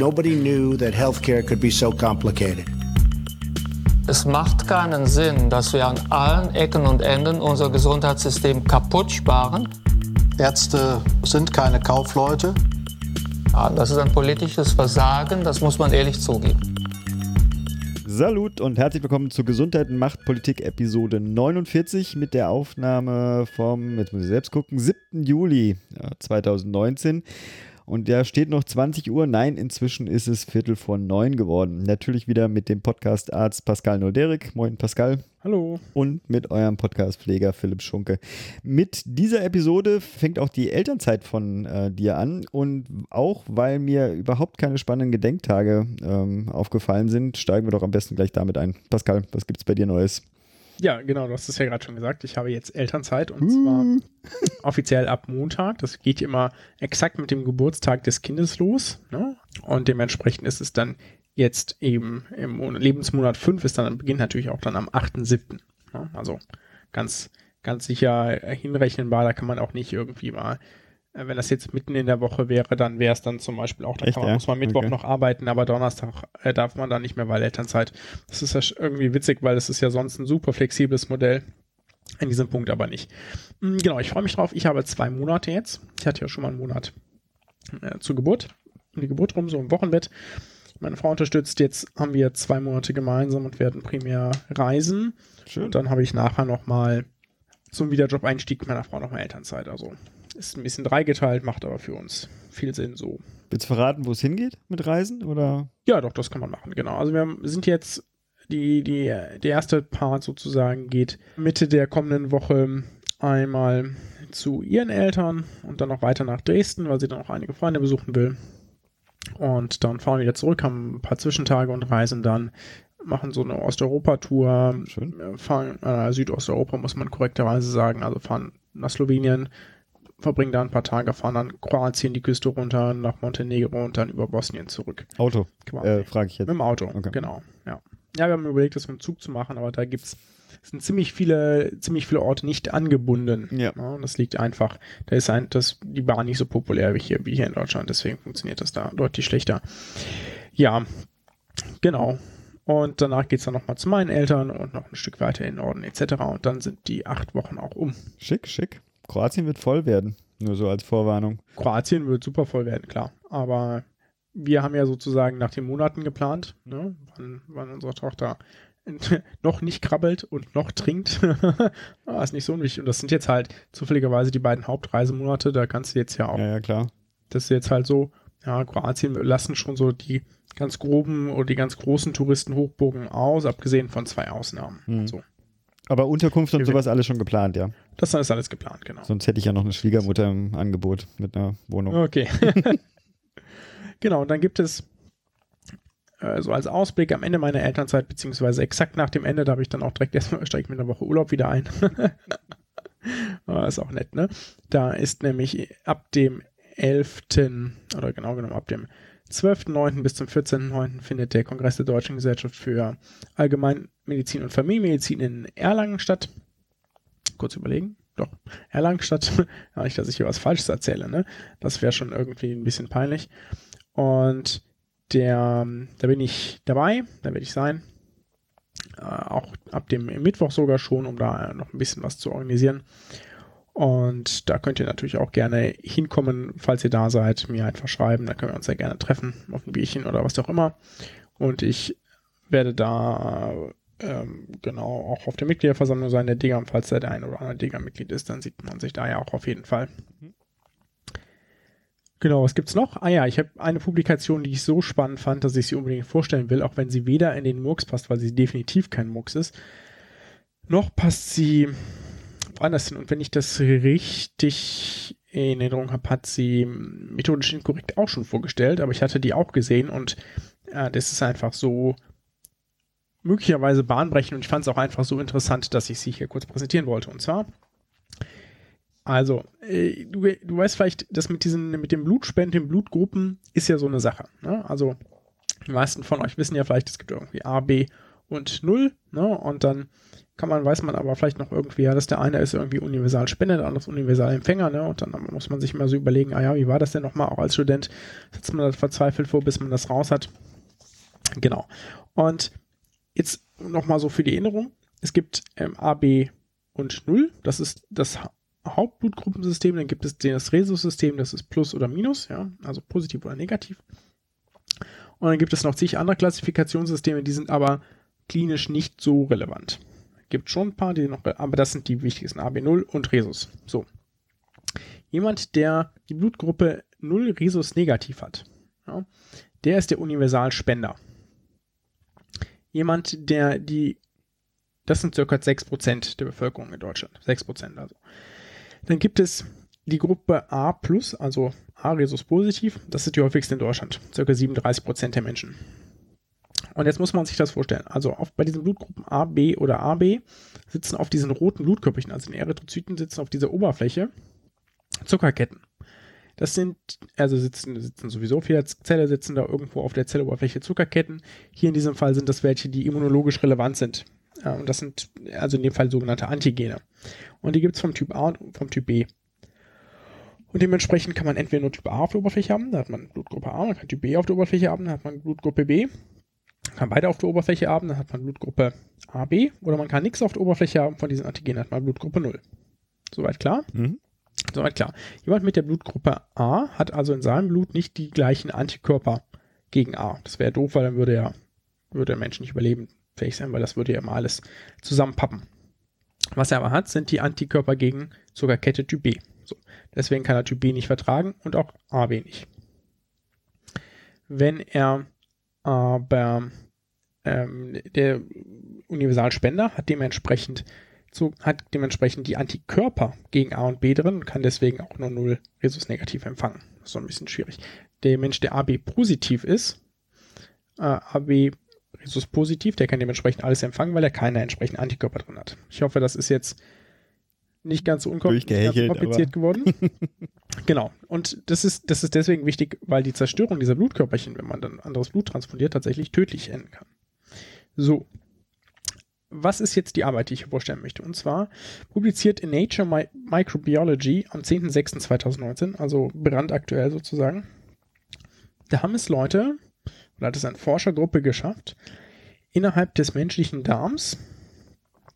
Nobody knew that healthcare could be so complicated. Es macht keinen Sinn, dass wir an allen Ecken und Enden unser Gesundheitssystem kaputt sparen. Ärzte sind keine Kaufleute. Ja, das ist ein politisches Versagen, das muss man ehrlich zugeben. Salut und herzlich willkommen zu Gesundheit und Macht Politik Episode 49 mit der Aufnahme vom, jetzt muss ich selbst gucken, 7. Juli 2019. Und da steht noch 20 Uhr. Nein, inzwischen ist es Viertel vor neun geworden. Natürlich wieder mit dem Podcast-Arzt Pascal Noderik. Moin, Pascal. Hallo. Und mit eurem Podcast-Pfleger Philipp Schunke. Mit dieser Episode fängt auch die Elternzeit von äh, dir an. Und auch weil mir überhaupt keine spannenden Gedenktage ähm, aufgefallen sind, steigen wir doch am besten gleich damit ein. Pascal, was gibt es bei dir Neues? Ja, genau, du hast es ja gerade schon gesagt. Ich habe jetzt Elternzeit und zwar offiziell ab Montag. Das geht immer exakt mit dem Geburtstag des Kindes los. Ne? Und dementsprechend ist es dann jetzt eben im Lebensmonat 5 ist dann beginnt natürlich auch dann am 8.7. Ne? Also ganz, ganz sicher hinrechenbar. Da kann man auch nicht irgendwie mal wenn das jetzt mitten in der Woche wäre, dann wäre es dann zum Beispiel auch, da Echt, man, ja? muss man Mittwoch Okay. noch arbeiten, aber Donnerstag äh, darf man dann nicht mehr, weil Elternzeit. Das ist ja irgendwie witzig, weil es ist ja sonst ein super flexibles Modell. In diesem Punkt aber nicht. Mm, Genau, ich freue mich drauf. Ich habe zwei Monate jetzt. Ich hatte ja schon mal einen Monat äh, zur Geburt. Um die Geburt rum, so im Wochenbett. Meine Frau unterstützt. Jetzt haben wir zwei Monate gemeinsam und werden primär reisen. Schön. Und dann habe ich nachher nochmal zum Wiederjob-Einstieg meiner Frau nochmal Elternzeit. Also ist ein bisschen dreigeteilt, macht aber für uns viel Sinn so. Willst du verraten, wo es hingeht mit Reisen? Oder? Ja, doch, das kann man machen, genau. Also wir sind jetzt, die, die, der erste Part sozusagen geht Mitte der kommenden Woche einmal zu ihren Eltern und dann noch weiter nach Dresden, weil sie dann auch einige Freunde besuchen will. Und dann fahren wir wieder zurück, haben ein paar Zwischentage und reisen dann, machen so eine Osteuropa-Tour, fahren äh, Südosteuropa, muss man korrekterweise sagen, also fahren nach Slowenien, verbringen da ein paar Tage, fahren dann Kroatien die Küste runter, nach Montenegro und dann über Bosnien zurück. Auto, äh, frage ich jetzt. Mit dem Auto, Okay. genau. Ja. ja, wir haben überlegt, das mit dem Zug zu machen, aber da gibt's es sind ziemlich viele, ziemlich viele Orte nicht angebunden. Ja. und das liegt einfach, da ist ein, das, die Bahn nicht so populär wie hier, wie hier in Deutschland, deswegen funktioniert das da deutlich schlechter. Ja, genau. Und danach geht's dann nochmal zu meinen Eltern und noch ein Stück weiter in den Norden etc. Und dann sind die acht Wochen auch um. Schick, schick. Kroatien wird voll werden. Nur so als Vorwarnung. Kroatien wird super voll werden, klar. Aber wir haben ja sozusagen nach den Monaten geplant, ne? wann, wann unsere Tochter noch nicht krabbelt und noch trinkt. ah, ist nicht so unwichtig. Und das sind jetzt halt zufälligerweise die beiden Hauptreisemonate. Da kannst du jetzt ja auch, Ja, ja, klar. das ist jetzt halt so, ja, Kroatien lassen schon so die ganz groben oder die ganz großen Touristenhochburgen aus, abgesehen von zwei Ausnahmen. Mhm. So. Aber Unterkunft und Wir- sowas alles schon geplant, ja. Das ist alles geplant, genau. Sonst hätte ich ja noch eine Schwiegermutter im Angebot mit einer Wohnung. Okay. genau, und dann gibt es äh, so als Ausblick am Ende meiner Elternzeit, beziehungsweise exakt nach dem Ende, da habe ich dann auch direkt erstmal, steige ich mit einer Woche Urlaub wieder ein. Ah, ist auch nett, ne? Da ist nämlich ab dem 11. oder genau genommen ab dem 12.9. bis zum 14.9. findet der Kongress der Deutschen Gesellschaft für Allgemeinmedizin und Familienmedizin in Erlangen statt. Kurz überlegen. Doch, Erlangen statt. ja, nicht, dass ich hier was Falsches erzähle, ne? Das wäre schon irgendwie ein bisschen peinlich. Und der, da bin ich dabei, da werde ich sein. Äh, auch ab dem Mittwoch sogar schon, um da noch ein bisschen was zu organisieren. Und da könnt ihr natürlich auch gerne hinkommen, falls ihr da seid, mir einfach schreiben. Da können wir uns ja gerne treffen, auf ein Bierchen oder was auch immer. Und ich werde da ähm, genau auch auf der Mitgliederversammlung sein, der Digger. Und falls da der ein oder andere Digger-Mitglied ist, dann sieht man sich da ja auch auf jeden Fall. Genau, was gibt's noch? Ah ja, ich habe eine Publikation, die ich so spannend fand, dass ich sie unbedingt vorstellen will, auch wenn sie weder in den Murks passt, weil sie definitiv kein Murks ist, noch passt sie woanders hin. Und wenn ich das richtig in Erinnerung habe, hat sie methodisch inkorrekt auch schon vorgestellt, aber ich hatte die auch gesehen und äh, das ist einfach so möglicherweise bahnbrechend und ich fand es auch einfach so interessant, dass ich sie hier kurz präsentieren wollte. Und zwar also, äh, du, du weißt vielleicht, das mit diesen, mit dem Blutspenden, den Blutgruppen ist ja so eine Sache. Ne? Also, die meisten von euch wissen ja vielleicht, es gibt irgendwie A, B und 0. Ne? Und dann kann man, weiß man aber vielleicht noch irgendwie, ja, dass der eine ist irgendwie universal Spender, der andere ist universal Empfänger, ne? Und dann muss man sich mal so überlegen, ah ja, wie war das denn nochmal? Auch als Student sitzt man da verzweifelt vor, bis man das raus hat. Genau. Und jetzt nochmal so für die Erinnerung. Es gibt ähm, A, und 0. Das ist das Hauptblutgruppensystem. Dann gibt es das Rhesus-System, das ist Plus oder Minus, ja, also positiv oder negativ. Und dann gibt es noch zig andere Klassifikationssysteme, die sind aber klinisch nicht so relevant. Gibt schon ein paar, die noch, aber das sind die wichtigsten, AB0 und Rhesus. So. Jemand, der die Blutgruppe 0 Rhesus negativ hat, ja, der ist der Universalspender. Jemand, der die, das sind circa 6% der Bevölkerung in Deutschland. 6% also. Dann gibt es die Gruppe A+, also A Rhesus positiv, das ist die häufigste in Deutschland. Circa 37% der Menschen. Und jetzt muss man sich das vorstellen. Also auf, bei diesen Blutgruppen A, B oder AB sitzen auf diesen roten Blutkörperchen, also den Erythrozyten, sitzen auf dieser Oberfläche Zuckerketten. Das sind, also sitzen, sitzen sowieso jeder Zelle, sitzen da irgendwo auf der Zelloberfläche Zuckerketten. Hier in diesem Fall sind das welche, die immunologisch relevant sind. und das sind also in dem Fall sogenannte Antigene. Und die gibt es vom Typ A und vom Typ B. Und dementsprechend kann man entweder nur Typ A auf der Oberfläche haben, da hat man Blutgruppe A, man kann Typ B auf der Oberfläche haben, da hat man Blutgruppe B kann beide auf der Oberfläche haben, dann hat man Blutgruppe AB oder man kann nichts auf der Oberfläche haben von diesen Antigenen, hat man Blutgruppe 0. Soweit klar? Mhm. Soweit klar. Jemand mit der Blutgruppe A hat also in seinem Blut nicht die gleichen Antikörper gegen A. Das wäre doof, weil dann würde er, würde der Mensch nicht überleben fähig sein, weil das würde ja immer alles zusammenpappen. Was er aber hat, sind die Antikörper gegen Zuckerkette Typ B. So. Deswegen kann er Typ B nicht vertragen und auch AB nicht. Wenn er aber ähm, der Universalspender hat dementsprechend so, hat dementsprechend die Antikörper gegen A und B drin und kann deswegen auch nur 0 Rhesus negativ empfangen. Das ist so ein bisschen schwierig. Der Mensch, der AB positiv ist, äh, AB Rhesus positiv, der kann dementsprechend alles empfangen, weil er keine entsprechenden Antikörper drin hat. Ich hoffe, das ist jetzt nicht ganz so unkompliziert geworden. genau. Und das ist, das ist deswegen wichtig, weil die Zerstörung dieser Blutkörperchen, wenn man dann anderes Blut transportiert, tatsächlich tödlich enden kann. So. Was ist jetzt die Arbeit, die ich vorstellen möchte? Und zwar publiziert in Nature Microbiology am 10.06.2019, also brandaktuell sozusagen. Da haben es Leute, oder hat es eine Forschergruppe geschafft, innerhalb des menschlichen Darms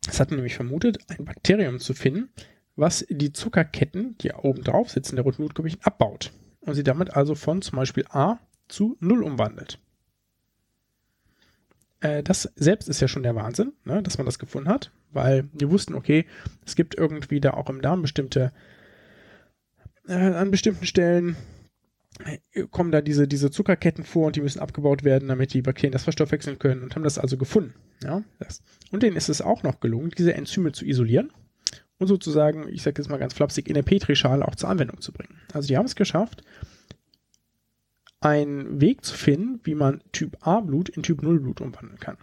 es hat nämlich vermutet, ein Bakterium zu finden, was die Zuckerketten, die oben drauf sitzen, der roten Blutkörperchen, abbaut und sie damit also von zum Beispiel A zu 0 umwandelt. Äh, das selbst ist ja schon der Wahnsinn, ne, dass man das gefunden hat, weil wir wussten, okay, es gibt irgendwie da auch im Darm bestimmte, äh, an bestimmten Stellen kommen da diese, diese Zuckerketten vor und die müssen abgebaut werden, damit die Bakterien das verstoffwechseln können und haben das also gefunden. Ja, das. Und denen ist es auch noch gelungen, diese Enzyme zu isolieren und sozusagen, ich sage jetzt mal ganz flapsig, in der Petrischale auch zur Anwendung zu bringen. Also die haben es geschafft, einen Weg zu finden, wie man Typ A Blut in Typ 0 Blut umwandeln kann.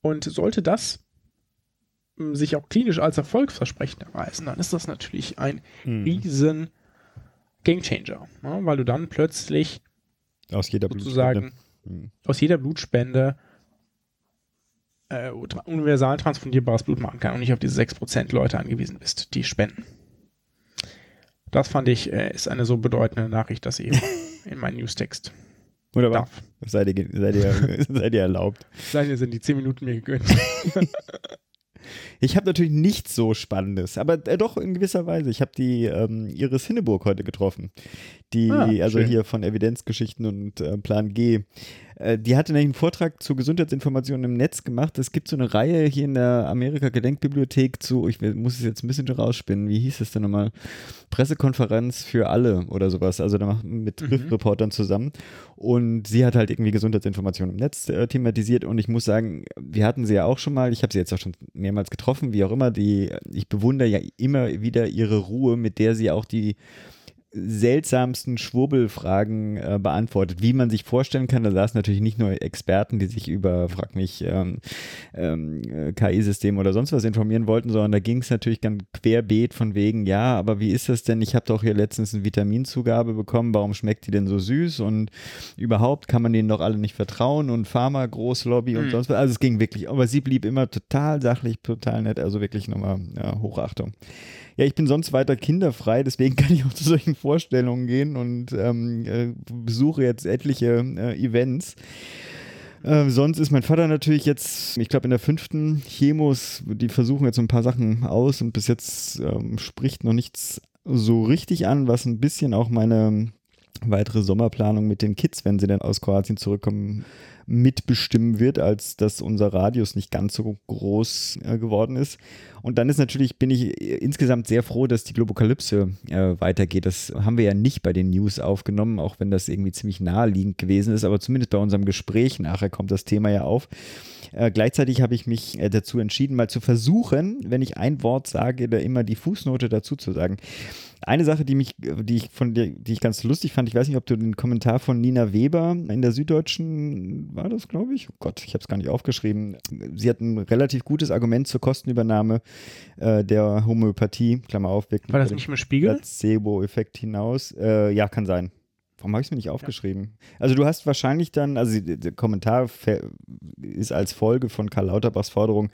Und sollte das hm, sich auch klinisch als erfolgsversprechend erweisen, dann ist das natürlich ein mhm. riesen Gamechanger, ne? weil du dann plötzlich aus jeder sozusagen Blutspende. Hm. aus jeder Blutspende äh, universal transfundierbares Blut machen kann und nicht auf diese 6% Leute angewiesen bist, die spenden. Das fand ich, äh, ist eine so bedeutende Nachricht, dass ich in meinen Newstext Wunderbar. darf. Seid ihr, seid, ihr, seid ihr erlaubt. Seid ihr sind die 10 Minuten mir gegönnt. Ich habe natürlich nichts so Spannendes, aber äh, doch in gewisser Weise. Ich habe die ähm, Iris Hinneburg heute getroffen. Die, ah, also hier von Evidenzgeschichten und äh, Plan G. Äh, die hatte nämlich einen Vortrag zu Gesundheitsinformationen im Netz gemacht. Es gibt so eine Reihe hier in der Amerika-Gedenkbibliothek zu, ich muss es jetzt ein bisschen rausspinnen, wie hieß es denn nochmal? Pressekonferenz für alle oder sowas. Also da machen mit mhm. Reportern zusammen. Und sie hat halt irgendwie Gesundheitsinformationen im Netz äh, thematisiert. Und ich muss sagen, wir hatten sie ja auch schon mal, ich habe sie jetzt auch schon mehrmals getroffen, wie auch immer. Die, ich bewundere ja immer wieder ihre Ruhe, mit der sie auch die seltsamsten Schwurbelfragen äh, beantwortet, wie man sich vorstellen kann. Da saßen natürlich nicht nur Experten, die sich über, frag mich, ähm, ähm, äh, KI-System oder sonst was informieren wollten, sondern da ging es natürlich ganz querbeet von wegen, ja, aber wie ist das denn? Ich habe doch hier letztens eine Vitaminzugabe bekommen, warum schmeckt die denn so süß und überhaupt kann man denen doch alle nicht vertrauen und Pharma, Großlobby und mhm. sonst was. Also es ging wirklich, aber sie blieb immer total sachlich, total nett, also wirklich nochmal ja, Hochachtung. Ja, ich bin sonst weiter kinderfrei, deswegen kann ich auch zu solchen Vorstellungen gehen und ähm, äh, besuche jetzt etliche äh, Events. Äh, sonst ist mein Vater natürlich jetzt, ich glaube, in der fünften Chemos, die versuchen jetzt ein paar Sachen aus und bis jetzt ähm, spricht noch nichts so richtig an, was ein bisschen auch meine weitere Sommerplanung mit den Kids, wenn sie dann aus Kroatien zurückkommen, mitbestimmen wird, als dass unser Radius nicht ganz so groß äh, geworden ist. Und dann ist natürlich, bin ich äh, insgesamt sehr froh, dass die Globokalypse äh, weitergeht. Das haben wir ja nicht bei den News aufgenommen, auch wenn das irgendwie ziemlich naheliegend gewesen ist, aber zumindest bei unserem Gespräch nachher kommt das Thema ja auf. Äh, gleichzeitig habe ich mich äh, dazu entschieden, mal zu versuchen, wenn ich ein Wort sage, da immer die Fußnote dazu zu sagen. Eine Sache, die mich, die ich von dir, die ich ganz lustig fand, ich weiß nicht, ob du den Kommentar von Nina Weber in der Süddeutschen war das, glaube ich. Oh Gott, ich habe es gar nicht aufgeschrieben. Sie hat ein relativ gutes Argument zur Kostenübernahme äh, der Homöopathie, Klammer auf, War das nicht im Spiegel? Placebo-Effekt hinaus. Äh, ja, kann sein. Warum habe ich es mir nicht aufgeschrieben? Ja. Also du hast wahrscheinlich dann, also der Kommentar ist als Folge von Karl Lauterbachs Forderung,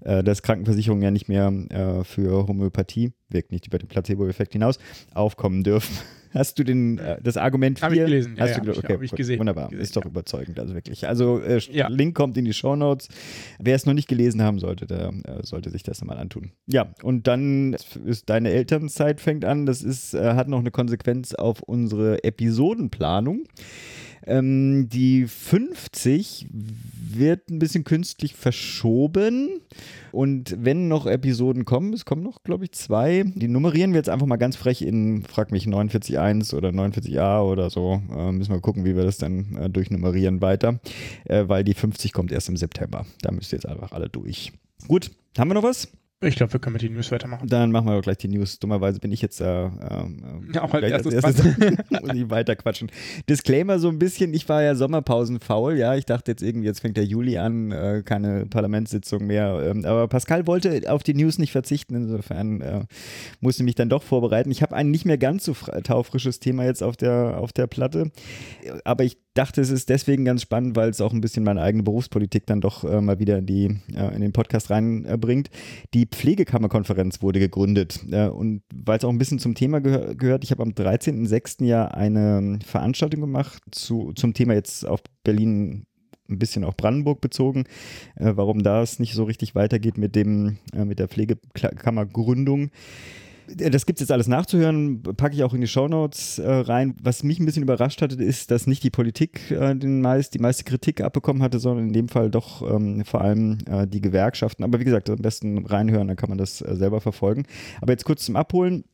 äh, dass Krankenversicherungen ja nicht mehr äh, für Homöopathie, wirkt nicht über den Placebo-Effekt hinaus, aufkommen dürfen. Hast du den, äh, das Argument 4? Habe ich gelesen. Hast ja, du, okay, habe ich gesehen. Wunderbar. Gesehen, ist doch ja. überzeugend, also wirklich. Also äh. Link kommt in die Show Notes. Wer es noch nicht gelesen haben sollte, der äh, sollte sich das mal antun. Ja, und dann ist deine Elternzeit fängt an. Das ist, äh, hat noch eine Konsequenz auf unsere Episodenplanung. Ähm, die 50 wird ein bisschen künstlich verschoben. Und wenn noch Episoden kommen, es kommen noch, glaube ich, zwei, die nummerieren wir jetzt einfach mal ganz frech in, frag mich, 49.1 oder 49a oder so. Äh, müssen wir gucken, wie wir das dann äh, durchnummerieren weiter, äh, weil die 50 kommt erst im September. Da müsst ihr jetzt einfach alle durch. Gut, haben wir noch was? Ich glaube, wir können mit den News weitermachen. Dann machen wir gleich die News. Dummerweise bin ich jetzt äh, ähm, ja, auch als erstes, als erstes muss ich weiter quatschen. Disclaimer so ein bisschen, ich war ja Sommerpausenfaul, ja. Ich dachte jetzt irgendwie, jetzt fängt der Juli an, äh, keine Parlamentssitzung mehr. Ähm, aber Pascal wollte auf die News nicht verzichten, insofern äh, musste mich dann doch vorbereiten. Ich habe ein nicht mehr ganz so taufrisches Thema jetzt auf der, auf der Platte. Aber ich dachte, es ist deswegen ganz spannend, weil es auch ein bisschen meine eigene Berufspolitik dann doch äh, mal wieder in, die, äh, in den Podcast reinbringt. Die Pflegekammerkonferenz wurde gegründet äh, und weil es auch ein bisschen zum Thema gehör gehört, ich habe am 13.06. ja eine Veranstaltung gemacht zu, zum Thema jetzt auf Berlin ein bisschen auch Brandenburg bezogen, äh, warum das nicht so richtig weitergeht mit dem äh, mit der Pflegekammergründung. Das gibt es jetzt alles nachzuhören, packe ich auch in die Shownotes äh, rein. Was mich ein bisschen überrascht hatte, ist, dass nicht die Politik äh, den meist, die meiste Kritik abbekommen hatte, sondern in dem Fall doch ähm, vor allem äh, die Gewerkschaften. Aber wie gesagt, am besten reinhören, dann kann man das äh, selber verfolgen. Aber jetzt kurz zum Abholen.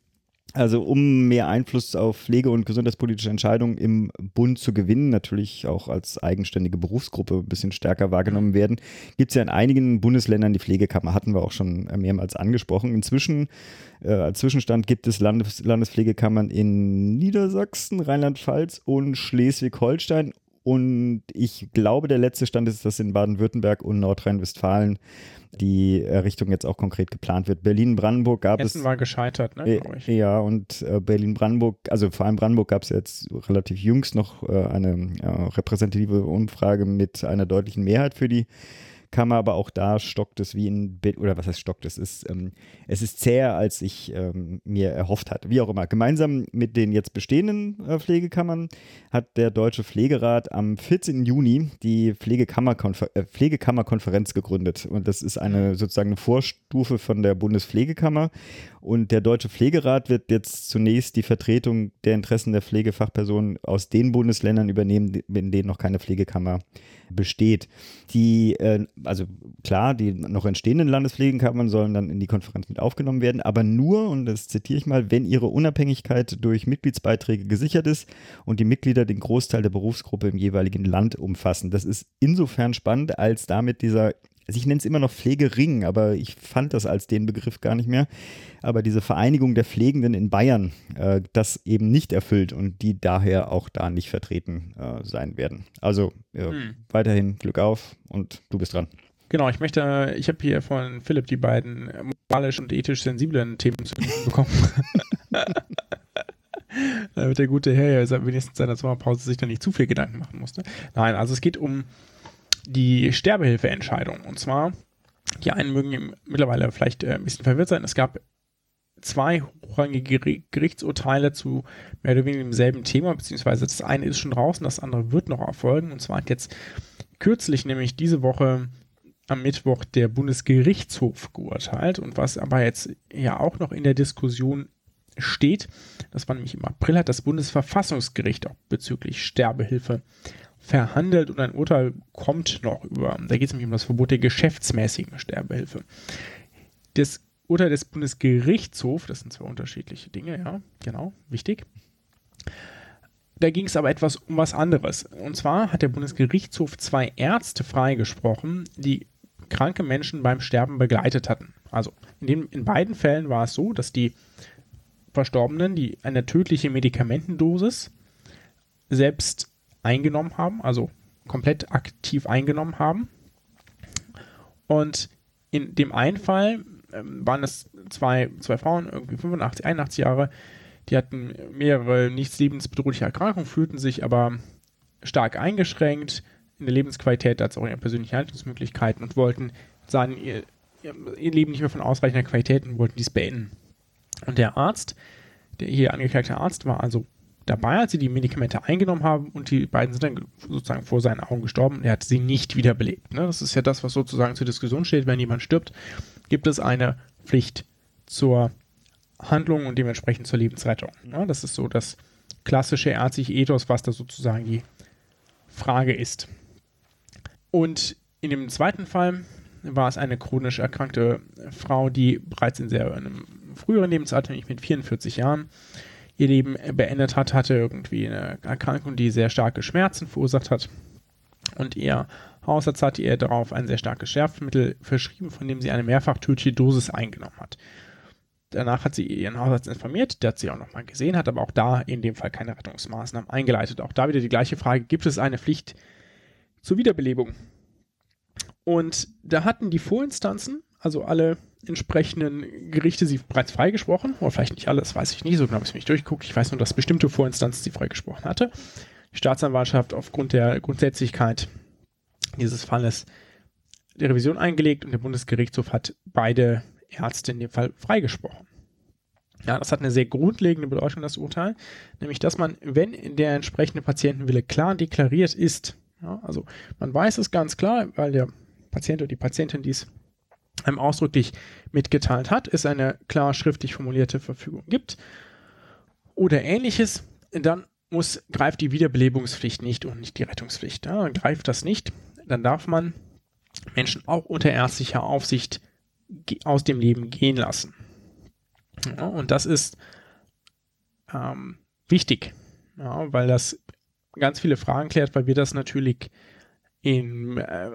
Also um mehr Einfluss auf Pflege- und gesundheitspolitische Entscheidungen im Bund zu gewinnen, natürlich auch als eigenständige Berufsgruppe ein bisschen stärker wahrgenommen werden, gibt es ja in einigen Bundesländern die Pflegekammer, hatten wir auch schon mehrmals angesprochen. Inzwischen, äh, als Zwischenstand, gibt es Landes Landespflegekammern in Niedersachsen, Rheinland-Pfalz und Schleswig-Holstein. Und ich glaube, der letzte Stand ist, dass in Baden-Württemberg und Nordrhein-Westfalen die Errichtung jetzt auch konkret geplant wird. Berlin-Brandenburg gab Hessen es. war gescheitert, ne, äh, Ja, und äh, Berlin-Brandenburg, also vor allem Brandenburg gab es jetzt relativ jüngst noch äh, eine äh, repräsentative Umfrage mit einer deutlichen Mehrheit für die Kammer, aber auch da stockt es wie in, Be oder was heißt stockt es, ist, ähm, es ist zäher, als ich ähm, mir erhofft hatte. Wie auch immer. Gemeinsam mit den jetzt bestehenden äh, Pflegekammern hat der Deutsche Pflegerat am 14. Juni die Pflegekammerkonfer äh, Pflegekammerkonferenz gegründet. Und das ist eine sozusagen eine Vorstufe von der Bundespflegekammer. Und der Deutsche Pflegerat wird jetzt zunächst die Vertretung der Interessen der Pflegefachpersonen aus den Bundesländern übernehmen, in denen noch keine Pflegekammer besteht. Die, äh, also klar, die noch entstehenden Landespflegekammern sollen dann in die Konferenz mit aufgenommen werden, aber nur, und das zitiere ich mal, wenn ihre Unabhängigkeit durch Mitgliedsbeiträge gesichert ist und die Mitglieder den Großteil der Berufsgruppe im jeweiligen Land umfassen. Das ist insofern spannend, als damit dieser also ich nenne es immer noch Pflegering, aber ich fand das als den Begriff gar nicht mehr. Aber diese Vereinigung der Pflegenden in Bayern, äh, das eben nicht erfüllt und die daher auch da nicht vertreten äh, sein werden. Also äh, hm. weiterhin Glück auf und du bist dran. Genau, ich möchte, ich habe hier von Philipp die beiden moralisch und ethisch sensiblen Themen zu bekommen. Damit der gute Herr ja wenigstens seiner Sommerpause sich da nicht zu viel Gedanken machen musste. Nein, also es geht um die Sterbehilfeentscheidung. Und zwar, die einen mögen mittlerweile vielleicht äh, ein bisschen verwirrt sein. Es gab zwei hochrangige Gerichtsurteile zu mehr oder weniger demselben Thema, beziehungsweise das eine ist schon draußen, das andere wird noch erfolgen. Und zwar hat jetzt kürzlich, nämlich diese Woche, am Mittwoch der Bundesgerichtshof geurteilt und was aber jetzt ja auch noch in der Diskussion steht, das war nämlich im April, hat das Bundesverfassungsgericht auch bezüglich Sterbehilfe verhandelt und ein Urteil kommt noch über, da geht es nämlich um das Verbot der geschäftsmäßigen Sterbehilfe. Das Urteil des Bundesgerichtshofs, das sind zwei unterschiedliche Dinge, ja, genau, wichtig. Da ging es aber etwas um was anderes. Und zwar hat der Bundesgerichtshof zwei Ärzte freigesprochen, die kranke Menschen beim Sterben begleitet hatten. Also in, dem, in beiden Fällen war es so, dass die Verstorbenen die eine tödliche Medikamentendosis selbst eingenommen haben, also komplett aktiv eingenommen haben. Und in dem einen Fall ähm, waren es zwei, zwei Frauen, irgendwie 85, 81 Jahre, die hatten mehrere nicht lebensbedrohliche Erkrankungen, fühlten sich aber stark eingeschränkt, in der Lebensqualität als auch in ihren persönlichen Handlungsmöglichkeiten und wollten, sahen ihr, ihr Leben nicht mehr von ausreichender Qualität und wollten dies beenden. Und der Arzt, der hier angeklagte Arzt, war also dabei, als sie die Medikamente eingenommen haben und die beiden sind dann sozusagen vor seinen Augen gestorben. Er hat sie nicht wiederbelebt. Ne? Das ist ja das, was sozusagen zur Diskussion steht. Wenn jemand stirbt, gibt es eine Pflicht zur Handlung und dementsprechend zur Lebensrettung. Ne? Das ist so das klassische ärztliche Ethos, was da sozusagen die Frage ist. Und in dem zweiten Fall war es eine chronisch erkrankte Frau, die bereits in sehr einem früheren Lebensalter, nämlich mit 44 Jahren, ihr Leben beendet hat, hatte irgendwie eine Erkrankung, die sehr starke Schmerzen verursacht hat. Und ihr Hausarzt hatte ihr darauf ein sehr starkes Schärfmittel verschrieben, von dem sie eine mehrfach tödliche Dosis eingenommen hat. Danach hat sie ihren Hausarzt informiert, der hat sie auch nochmal gesehen, hat aber auch da in dem Fall keine Rettungsmaßnahmen eingeleitet. Auch da wieder die gleiche Frage, gibt es eine Pflicht zur Wiederbelebung. Und da hatten die Vorinstanzen, also alle entsprechenden Gerichte, sie bereits freigesprochen, oder vielleicht nicht alle, das weiß ich nicht, so genau habe ich es nicht durchgeguckt. Ich weiß nur, dass bestimmte Vorinstanzen sie freigesprochen hatte. Die Staatsanwaltschaft aufgrund der Grundsätzlichkeit dieses Falles die Revision eingelegt und der Bundesgerichtshof hat beide Ärzte in dem Fall freigesprochen. Ja, das hat eine sehr grundlegende Bedeutung, das Urteil, nämlich dass man, wenn der entsprechende Patientenwille klar deklariert ist, ja, also man weiß es ganz klar, weil der Patient oder die Patientin dies einem ausdrücklich mitgeteilt hat, es eine klar schriftlich formulierte Verfügung gibt oder ähnliches, dann muss, greift die Wiederbelebungspflicht nicht und nicht die Rettungspflicht. Ja, greift das nicht, dann darf man Menschen auch unter ärztlicher Aufsicht aus dem Leben gehen lassen. Ja, und das ist ähm, wichtig, ja, weil das ganz viele Fragen klärt, weil wir das natürlich in äh,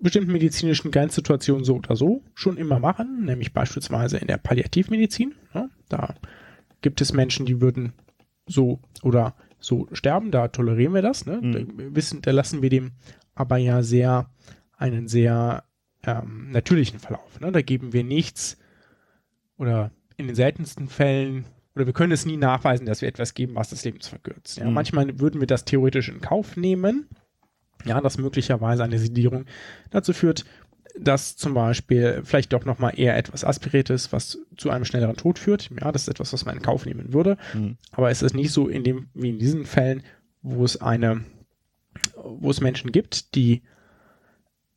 bestimmten medizinischen Grenzsituationen so oder so schon immer machen, nämlich beispielsweise in der Palliativmedizin. Ja, da gibt es Menschen, die würden so oder so sterben, da tolerieren wir das. Ne? Mhm. Da, wissen, da lassen wir dem aber ja sehr einen sehr ähm, natürlichen Verlauf. Ne? Da geben wir nichts oder in den seltensten Fällen oder wir können es nie nachweisen, dass wir etwas geben, was das Leben verkürzt. Ja? Mhm. Manchmal würden wir das theoretisch in Kauf nehmen, ja, dass möglicherweise eine Sedierung dazu führt, dass zum Beispiel vielleicht doch nochmal eher etwas aspiriert ist, was zu einem schnelleren Tod führt. Ja, das ist etwas, was man in Kauf nehmen würde. Mhm. Aber es ist nicht so in dem, wie in diesen Fällen, wo es eine, wo es Menschen gibt, die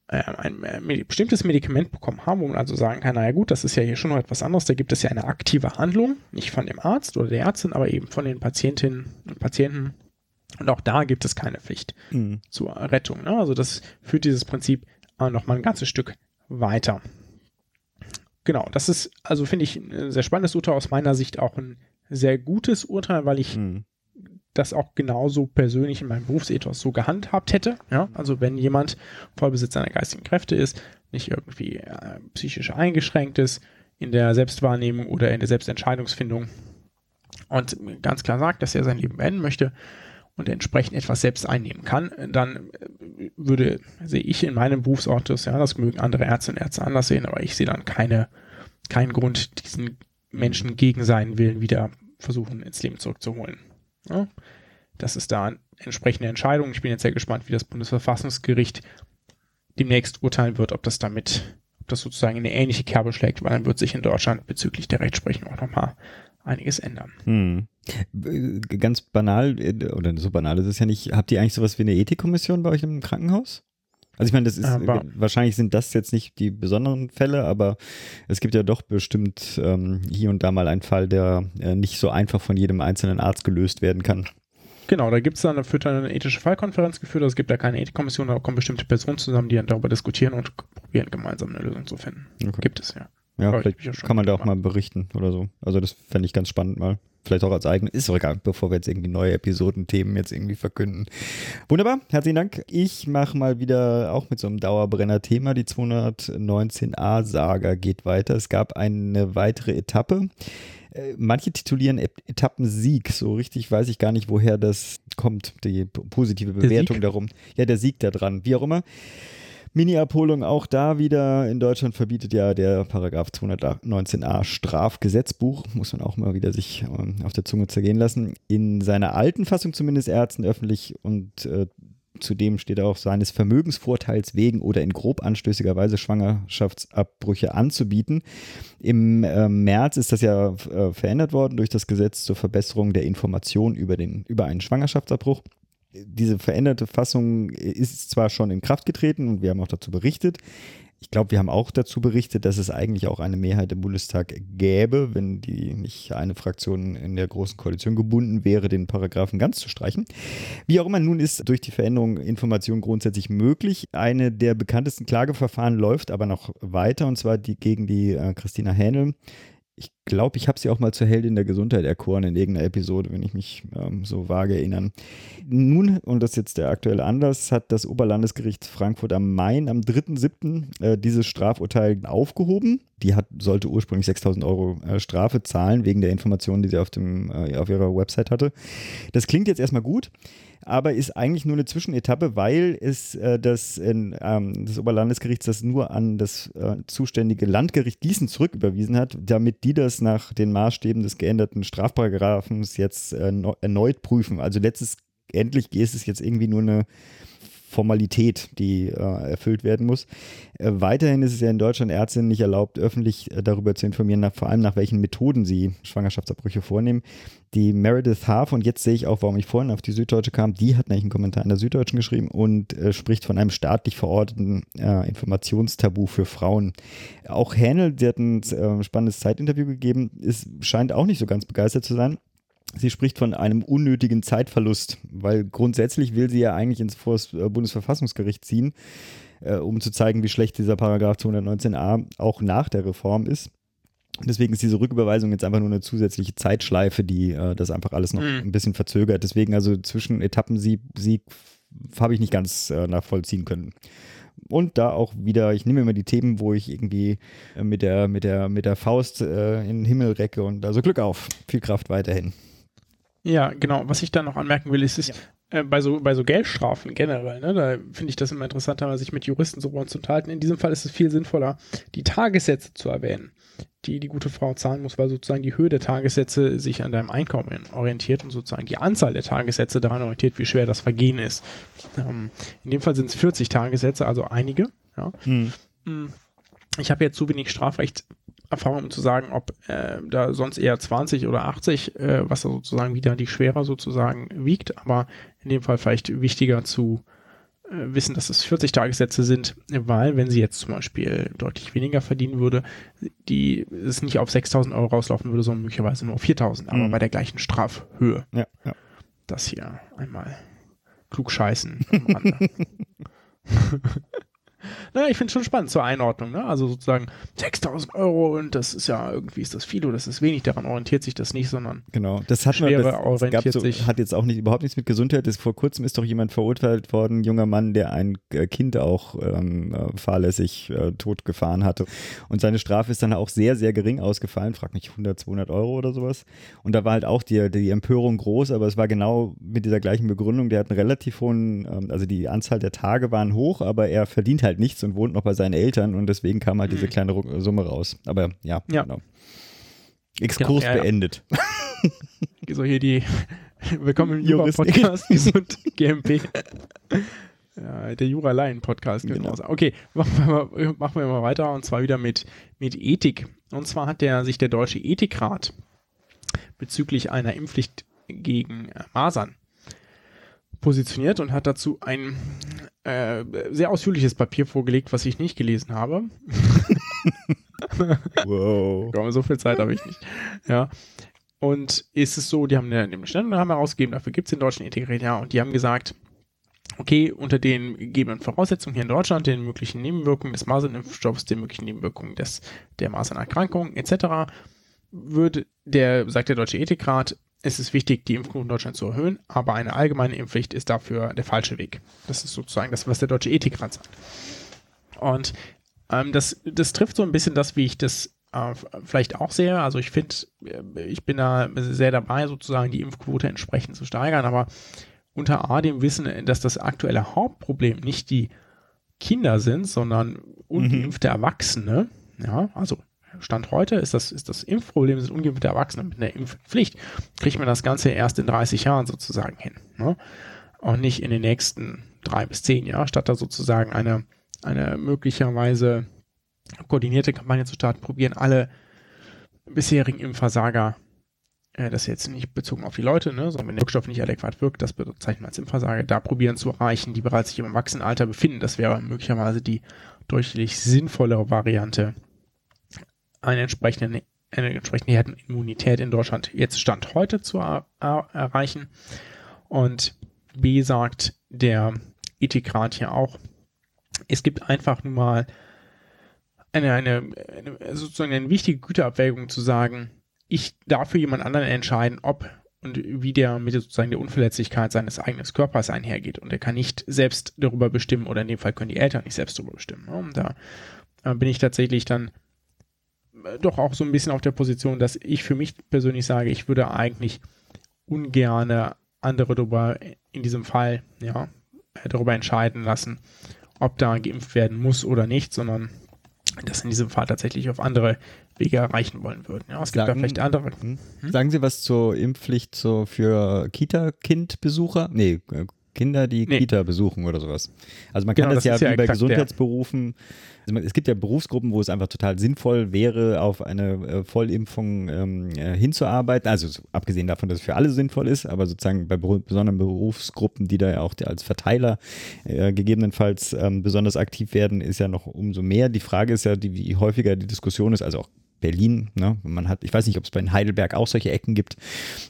äh, ein, ein, bestimmtes Medikament bekommen haben, wo man also sagen kann, naja gut, das ist ja hier schon noch etwas anderes, da gibt es ja eine aktive Handlung, nicht von dem Arzt oder der Ärztin, aber eben von den Patientinnen und Patienten. Und auch da gibt es keine Pflicht mhm. zur Rettung. Ne? Also das führt dieses Prinzip noch mal ein ganzes Stück weiter. Genau, das ist, also finde ich ein sehr spannendes Urteil, aus meiner Sicht auch ein sehr gutes Urteil, weil ich mhm das auch genauso persönlich in meinem Berufsethos so gehandhabt hätte. Ja? Also wenn jemand Vollbesitzer seiner geistigen Kräfte ist, nicht irgendwie äh, psychisch eingeschränkt ist in der Selbstwahrnehmung oder in der Selbstentscheidungsfindung und ganz klar sagt, dass er sein Leben beenden möchte und entsprechend etwas selbst einnehmen kann, dann äh, würde, sehe ich in meinem Berufsort das, ja, das mögen andere Ärzte und Ärzte anders sehen, aber ich sehe dann keine, keinen Grund, diesen Menschen gegen seinen Willen wieder versuchen, ins Leben zurückzuholen. Ja, das ist da eine entsprechende Entscheidung. Ich bin jetzt sehr gespannt, wie das Bundesverfassungsgericht demnächst urteilen wird, ob das damit, ob das sozusagen in eine ähnliche Kerbe schlägt, weil dann wird sich in Deutschland bezüglich der Rechtsprechung auch nochmal einiges ändern. Hm. Ganz banal, äh, oder so banal ist es ja nicht, habt ihr eigentlich sowas wie eine Ethikkommission bei euch im Krankenhaus? Also ich meine, das ist aber wahrscheinlich sind das jetzt nicht die besonderen Fälle, aber es gibt ja doch bestimmt ähm, hier und da mal einen Fall, der äh, nicht so einfach von jedem einzelnen Arzt gelöst werden kann. Genau, da gibt es dann, wird dann eine ethische Fallkonferenz geführt, also es gibt da keine Ethikkommission, da kommen bestimmte Personen zusammen, die dann darüber diskutieren und probieren gemeinsam eine Lösung zu finden. Okay. Gibt es, ja. Ja, Aber vielleicht kann man da auch mal berichten oder so. Also das fände ich ganz spannend mal. Vielleicht auch als eigene. Ist doch egal, bevor wir jetzt irgendwie neue Episodenthemen jetzt irgendwie verkünden. Wunderbar, herzlichen Dank. Ich mache mal wieder auch mit so einem Dauerbrenner-Thema. Die 219a-Saga geht weiter. Es gab eine weitere Etappe. Äh, manche titulieren Etappensieg. So richtig weiß ich gar nicht, woher das kommt, die positive Bewertung darum. Ja, der Sieg da dran. Wie auch immer. Mini-Abholung auch da wieder. In Deutschland verbietet ja der Paragraph 219a Strafgesetzbuch, muss man auch mal wieder sich ähm, auf der Zunge zergehen lassen. In seiner alten Fassung zumindest Ärzten öffentlich und äh, Zudem steht auch seines Vermögensvorteils wegen oder in grob anstößiger Weise Schwangerschaftsabbrüche anzubieten. Im äh, März ist das ja äh, verändert worden durch das Gesetz zur Verbesserung der Information über, den, über einen Schwangerschaftsabbruch diese veränderte Fassung ist zwar schon in Kraft getreten und wir haben auch dazu berichtet. Ich glaube, wir haben auch dazu berichtet, dass es eigentlich auch eine Mehrheit im Bundestag gäbe, wenn die nicht eine Fraktion in der großen Koalition gebunden wäre, den Paragraphen ganz zu streichen. Wie auch immer, nun ist durch die Veränderung Information grundsätzlich möglich. Eine der bekanntesten Klageverfahren läuft aber noch weiter und zwar die gegen die äh, Christina Hähnel, ich glaube, ich habe sie auch mal zur Heldin der Gesundheit erkoren in irgendeiner Episode, wenn ich mich ähm, so vage erinnern. Nun, und das ist jetzt der aktuelle Anlass, hat das Oberlandesgericht Frankfurt am Main am 3.7. Äh, dieses Strafurteil aufgehoben. Die hat, sollte ursprünglich 6.000 Euro äh, Strafe zahlen, wegen der Informationen, die sie auf, dem, äh, auf ihrer Website hatte. Das klingt jetzt erstmal gut aber ist eigentlich nur eine Zwischenetappe, weil es äh, das, in, ähm, das Oberlandesgericht das nur an das äh, zuständige Landgericht Gießen zurücküberwiesen hat, damit die das nach den Maßstäben des geänderten Strafparagraphens jetzt äh, erneut prüfen. Also letztendlich ist es jetzt irgendwie nur eine Formalität, die äh, erfüllt werden muss. Äh, weiterhin ist es ja in Deutschland Ärztinnen nicht erlaubt, öffentlich äh, darüber zu informieren, nach, vor allem nach welchen Methoden sie Schwangerschaftsabbrüche vornehmen. Die Meredith Haaf, und jetzt sehe ich auch, warum ich vorhin auf die Süddeutsche kam, die hat nämlich einen Kommentar in der Süddeutschen geschrieben und äh, spricht von einem staatlich verordneten äh, Informationstabu für Frauen. Auch Hänel, die hat ein äh, spannendes Zeitinterview gegeben, ist, scheint auch nicht so ganz begeistert zu sein. Sie spricht von einem unnötigen Zeitverlust, weil grundsätzlich will sie ja eigentlich ins äh, Bundesverfassungsgericht ziehen, äh, um zu zeigen, wie schlecht dieser Paragraph 219a auch nach der Reform ist. Deswegen ist diese Rücküberweisung jetzt einfach nur eine zusätzliche Zeitschleife, die äh, das einfach alles noch mhm. ein bisschen verzögert. Deswegen also zwischen Etappensieg Sieg habe ich nicht ganz äh, nachvollziehen können. Und da auch wieder, ich nehme immer die Themen, wo ich irgendwie äh, mit der, mit der, mit der Faust äh, in den Himmel recke und also Glück auf. Viel Kraft weiterhin. Ja, genau. Was ich da noch anmerken will, ist, ist ja. äh, bei, so, bei so Geldstrafen generell, ne, da finde ich das immer interessanter, sich mit Juristen so zu unterhalten. In diesem Fall ist es viel sinnvoller, die Tagessätze zu erwähnen, die die gute Frau zahlen muss, weil sozusagen die Höhe der Tagessätze sich an deinem Einkommen orientiert und sozusagen die Anzahl der Tagessätze daran orientiert, wie schwer das Vergehen ist. Ähm, in dem Fall sind es 40 Tagessätze, also einige. Ja. Hm. Ich habe jetzt zu wenig Strafrecht Erfahrung, um zu sagen, ob äh, da sonst eher 20 oder 80, äh, was da sozusagen wieder die schwerer sozusagen wiegt, aber in dem Fall vielleicht wichtiger zu äh, wissen, dass es 40 Tagessätze sind, weil wenn sie jetzt zum Beispiel deutlich weniger verdienen würde, die es nicht auf 6000 Euro rauslaufen würde, sondern möglicherweise nur auf 4000, aber mhm. bei der gleichen Strafhöhe. Ja, ja. Das hier einmal klug scheißen. naja, ich finde es schon spannend zur Einordnung. Ne? Also sozusagen 6000 Euro und das ist ja irgendwie ist das viel oder das ist wenig. Daran orientiert sich das nicht, sondern genau. Das hat man, das, orientiert gab so, hat jetzt auch nicht überhaupt nichts mit Gesundheit. Das, vor kurzem ist doch jemand verurteilt worden, ein junger Mann, der ein äh, Kind auch ähm, äh, fahrlässig äh, tot gefahren hatte. Und seine Strafe ist dann auch sehr, sehr gering ausgefallen. Frag mich 100, 200 Euro oder sowas. Und da war halt auch die, die Empörung groß, aber es war genau mit dieser gleichen Begründung. Der hat einen relativ hohen, ähm, also die Anzahl der Tage waren hoch, aber er verdient halt nichts und wohnt noch bei seinen Eltern und deswegen kam halt diese kleine Summe raus. Aber ja, Mhm. Ja. genau. Exkurs Genau, ja, ja. beendet. so hier die Willkommen im. Jura-Podcast, gesund GMP. Ja, der Jura-Laien-Podcast. Genau. Genau. Okay, machen wir, mal, machen wir mal weiter und zwar wieder mit, mit Ethik. Und zwar hat der, sich der Deutsche Ethikrat bezüglich einer Impfpflicht gegen äh, Masern positioniert und hat dazu ein äh, sehr ausführliches Papier vorgelegt, was ich nicht gelesen habe. Wow. So viel Zeit habe ich nicht. Ja. Und ist es so, die haben eine Stellungnahme herausgegeben, dafür gibt es den deutschen Ethikrat, ja, und die haben gesagt, okay, unter den gegebenen Voraussetzungen hier in Deutschland, den möglichen Nebenwirkungen des Masernimpfstoffs, den möglichen Nebenwirkungen des, der Masernerkrankung etc., würde der, sagt der deutsche Ethikrat, es ist wichtig, die Impfquote in Deutschland zu erhöhen, aber eine allgemeine Impfpflicht ist dafür der falsche Weg. Das ist sozusagen das, was der deutsche Ethikrat sagt. Und ähm, das, das trifft so ein bisschen das, wie ich das äh, vielleicht auch sehe. Also ich finde, äh, ich bin da sehr dabei, sozusagen die Impfquote entsprechend zu steigern, aber unter A dem Wissen, dass das aktuelle Hauptproblem nicht die Kinder sind, sondern ungeimpfte Erwachsene. Ja, also Stand heute ist das, ist das Impfproblem sind ungeimpfte Erwachsene mit einer Impfpflicht. Kriegt man das Ganze erst in 30 Jahren sozusagen hin. Ne? Und nicht in den nächsten drei bis zehn Jahren, statt da sozusagen eine, eine möglicherweise koordinierte Kampagne zu starten, probieren alle bisherigen Impfversager, äh, das jetzt nicht bezogen auf die Leute, ne, sondern wenn der Wirkstoff nicht adäquat wirkt, das bezeichnet man als Impfversager, da probieren zu erreichen, die bereits sich im Erwachsenenalter befinden. Das wäre möglicherweise die deutlich sinnvollere Variante, eine entsprechende, eine entsprechende Herdenimmunität in Deutschland jetzt Stand heute zu er, er, erreichen. Und B sagt der Ethikrat hier auch, es gibt einfach nun mal eine, eine, eine sozusagen eine wichtige Güterabwägung zu sagen, ich darf für jemand anderen entscheiden, ob und wie der mit sozusagen der Unverletzlichkeit seines eigenen Körpers einhergeht. Und er kann nicht selbst darüber bestimmen, oder in dem Fall können die Eltern nicht selbst darüber bestimmen. Und da äh, bin ich tatsächlich dann doch auch so ein bisschen auf der Position, dass ich für mich persönlich sage, ich würde eigentlich ungerne andere darüber in diesem Fall, ja, darüber entscheiden lassen, ob da geimpft werden muss oder nicht, sondern das in diesem Fall tatsächlich auf andere Wege erreichen wollen würden. Ja, es gibt da Sagen- vielleicht andere. Hm? Sagen Sie was zur Impfpflicht so für Kita-Kindbesucher? Nee, äh, Kinder, die Nee. Kita besuchen oder sowas. Also man kann Genau, das, das ja ja wie bei exakt Gesundheitsberufen, also man, es gibt ja Berufsgruppen, wo es einfach total sinnvoll wäre, auf eine äh, Vollimpfung ähm, äh, hinzuarbeiten. Also so, abgesehen davon, dass es für alle sinnvoll ist, aber sozusagen bei beru- besonderen Berufsgruppen, die da ja auch als Verteiler äh, gegebenenfalls ähm, besonders aktiv werden, ist ja noch umso mehr. Die Frage ist ja, die, wie häufiger die Diskussion ist, also auch Berlin, ne? Man hat, ich weiß nicht, ob es bei Heidelberg auch solche Ecken gibt,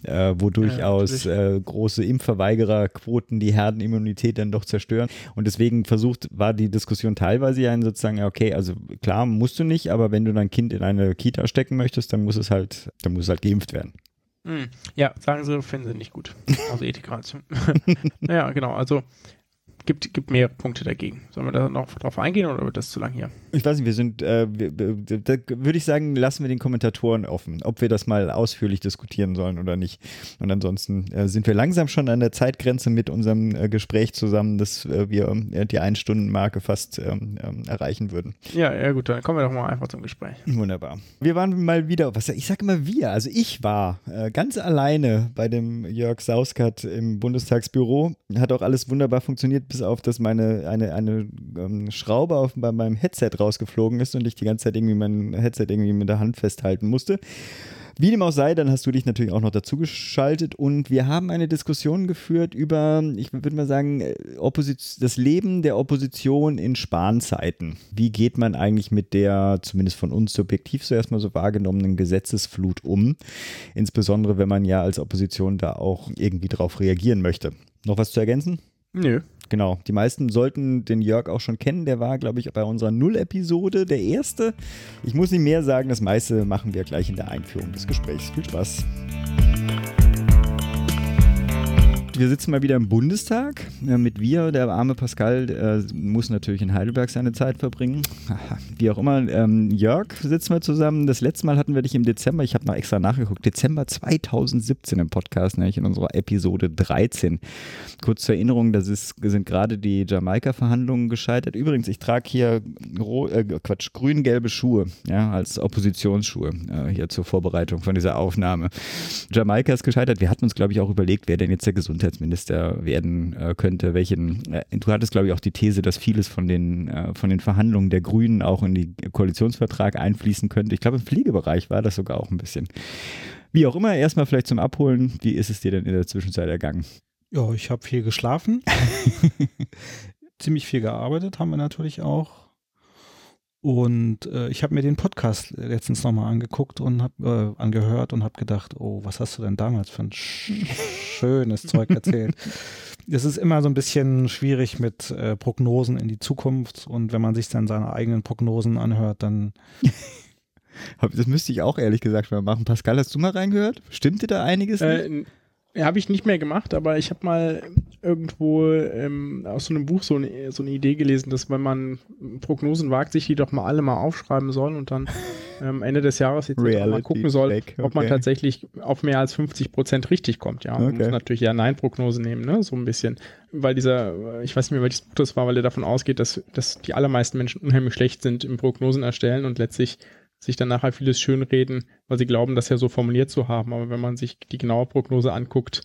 äh, wo durchaus äh, große Impfverweigererquoten die Herdenimmunität dann doch zerstören. Und deswegen versucht, war die Diskussion teilweise ja sozusagen, ja, okay, also klar, musst du nicht, aber wenn du dein Kind in eine Kita stecken möchtest, dann muss es halt, dann muss es halt geimpft werden. Hm. Ja, sagen Sie, finden Sie nicht gut. Also Ethikrat. naja, genau. Also gibt, gibt mehrere Punkte dagegen. Sollen wir da noch drauf eingehen oder wird das zu lang hier? Ich weiß nicht, wir sind, äh, wir, wir- da würde ich sagen, lassen wir den Kommentatoren offen, ob wir das mal ausführlich diskutieren sollen oder nicht. Und ansonsten äh, sind wir langsam schon an der Zeitgrenze mit unserem äh, Gespräch zusammen, dass äh, wir äh, die Ein-Stunden-Marke fast ähm, ähm, erreichen würden. Ja, ja gut, dann kommen wir doch mal einfach zum Gespräch. Wunderbar. Wir waren mal wieder, was ich sage immer wir, also ich war äh, ganz alleine bei dem Jörg Sauskat im Bundestagsbüro. Hat auch alles wunderbar funktioniert, bis auf, dass meine eine, eine ähm, Schraube auf, bei meinem Headset rausgeflogen ist und ich die ganze Zeit irgendwie mein Headset irgendwie mit der Hand festhalten musste. Wie dem auch sei, dann hast du dich natürlich auch noch dazu geschaltet und wir haben eine Diskussion geführt über, ich würde mal sagen, äh, Opposition, das Leben der Opposition in Spanzeiten. Wie geht man eigentlich mit der, zumindest von uns subjektiv so erstmal so wahrgenommenen Gesetzesflut um? Insbesondere, wenn man ja als Opposition da auch irgendwie drauf reagieren möchte. Noch was zu ergänzen? Nö. Genau. Die meisten sollten den Jörg auch schon kennen. Der war, glaube ich, bei unserer Null-Episode der erste. Ich muss nicht mehr sagen, das meiste machen wir gleich in der Einführung des Gesprächs. Viel Spaß. Wir sitzen mal wieder im Bundestag. Mit wir, der arme Pascal, muss natürlich in Heidelberg seine Zeit verbringen. Wie auch immer. Ähm, Jörg sitzen wir zusammen. Das letzte Mal hatten wir dich im Dezember, ich habe noch extra nachgeguckt, Dezember 2017 im Podcast, nämlich in unserer Episode 13. Kurz zur Erinnerung, das ist, sind gerade die Jamaika-Verhandlungen gescheitert. Übrigens, ich trage hier äh, Quatsch, grün-gelbe Schuhe, ja, als Oppositionsschuhe äh, hier zur Vorbereitung von dieser Aufnahme. Jamaika ist gescheitert. Wir hatten uns, glaube ich, auch überlegt, wer denn jetzt der Gesundheit Gesundheitsminister werden äh, könnte. Welchen, äh, du hattest, glaube ich, auch die These, dass vieles von den, äh, von den Verhandlungen der Grünen auch in den Koalitionsvertrag einfließen könnte. Ich glaube, im Pflegebereich war das sogar auch ein bisschen. Wie auch immer, erstmal vielleicht zum Abholen. Wie ist es dir denn in der Zwischenzeit ergangen? Ja, ich habe viel geschlafen. Ziemlich viel gearbeitet haben wir natürlich auch. Und äh, ich habe mir den Podcast letztens nochmal angeguckt und habe äh, angehört und habe gedacht, oh, was hast du denn damals für ein sch schönes Zeug erzählt? Es ist immer so ein bisschen schwierig mit äh, Prognosen in die Zukunft und wenn man sich dann seine eigenen Prognosen anhört, dann das müsste ich auch ehrlich gesagt mal machen. Pascal, hast du mal reingehört? Stimmte da einiges? Äh, ja, habe ich nicht mehr gemacht, aber ich habe mal irgendwo ähm, aus so einem Buch so eine, so eine Idee gelesen, dass wenn man Prognosen wagt, sich die doch mal alle mal aufschreiben soll und dann ähm, Ende des Jahres jetzt mal gucken soll, okay. ob man tatsächlich auf mehr als 50 Prozent richtig kommt. Ja, man okay. muss natürlich ja Nein-Prognose nehmen, ne? so ein bisschen, weil dieser, ich weiß nicht mehr, welches Buch das war, weil er davon ausgeht, dass, dass die allermeisten Menschen unheimlich schlecht sind im Prognosen erstellen und letztlich sich dann nachher vieles schönreden, weil sie glauben, das ja so formuliert zu haben. Aber wenn man sich die genaue Prognose anguckt,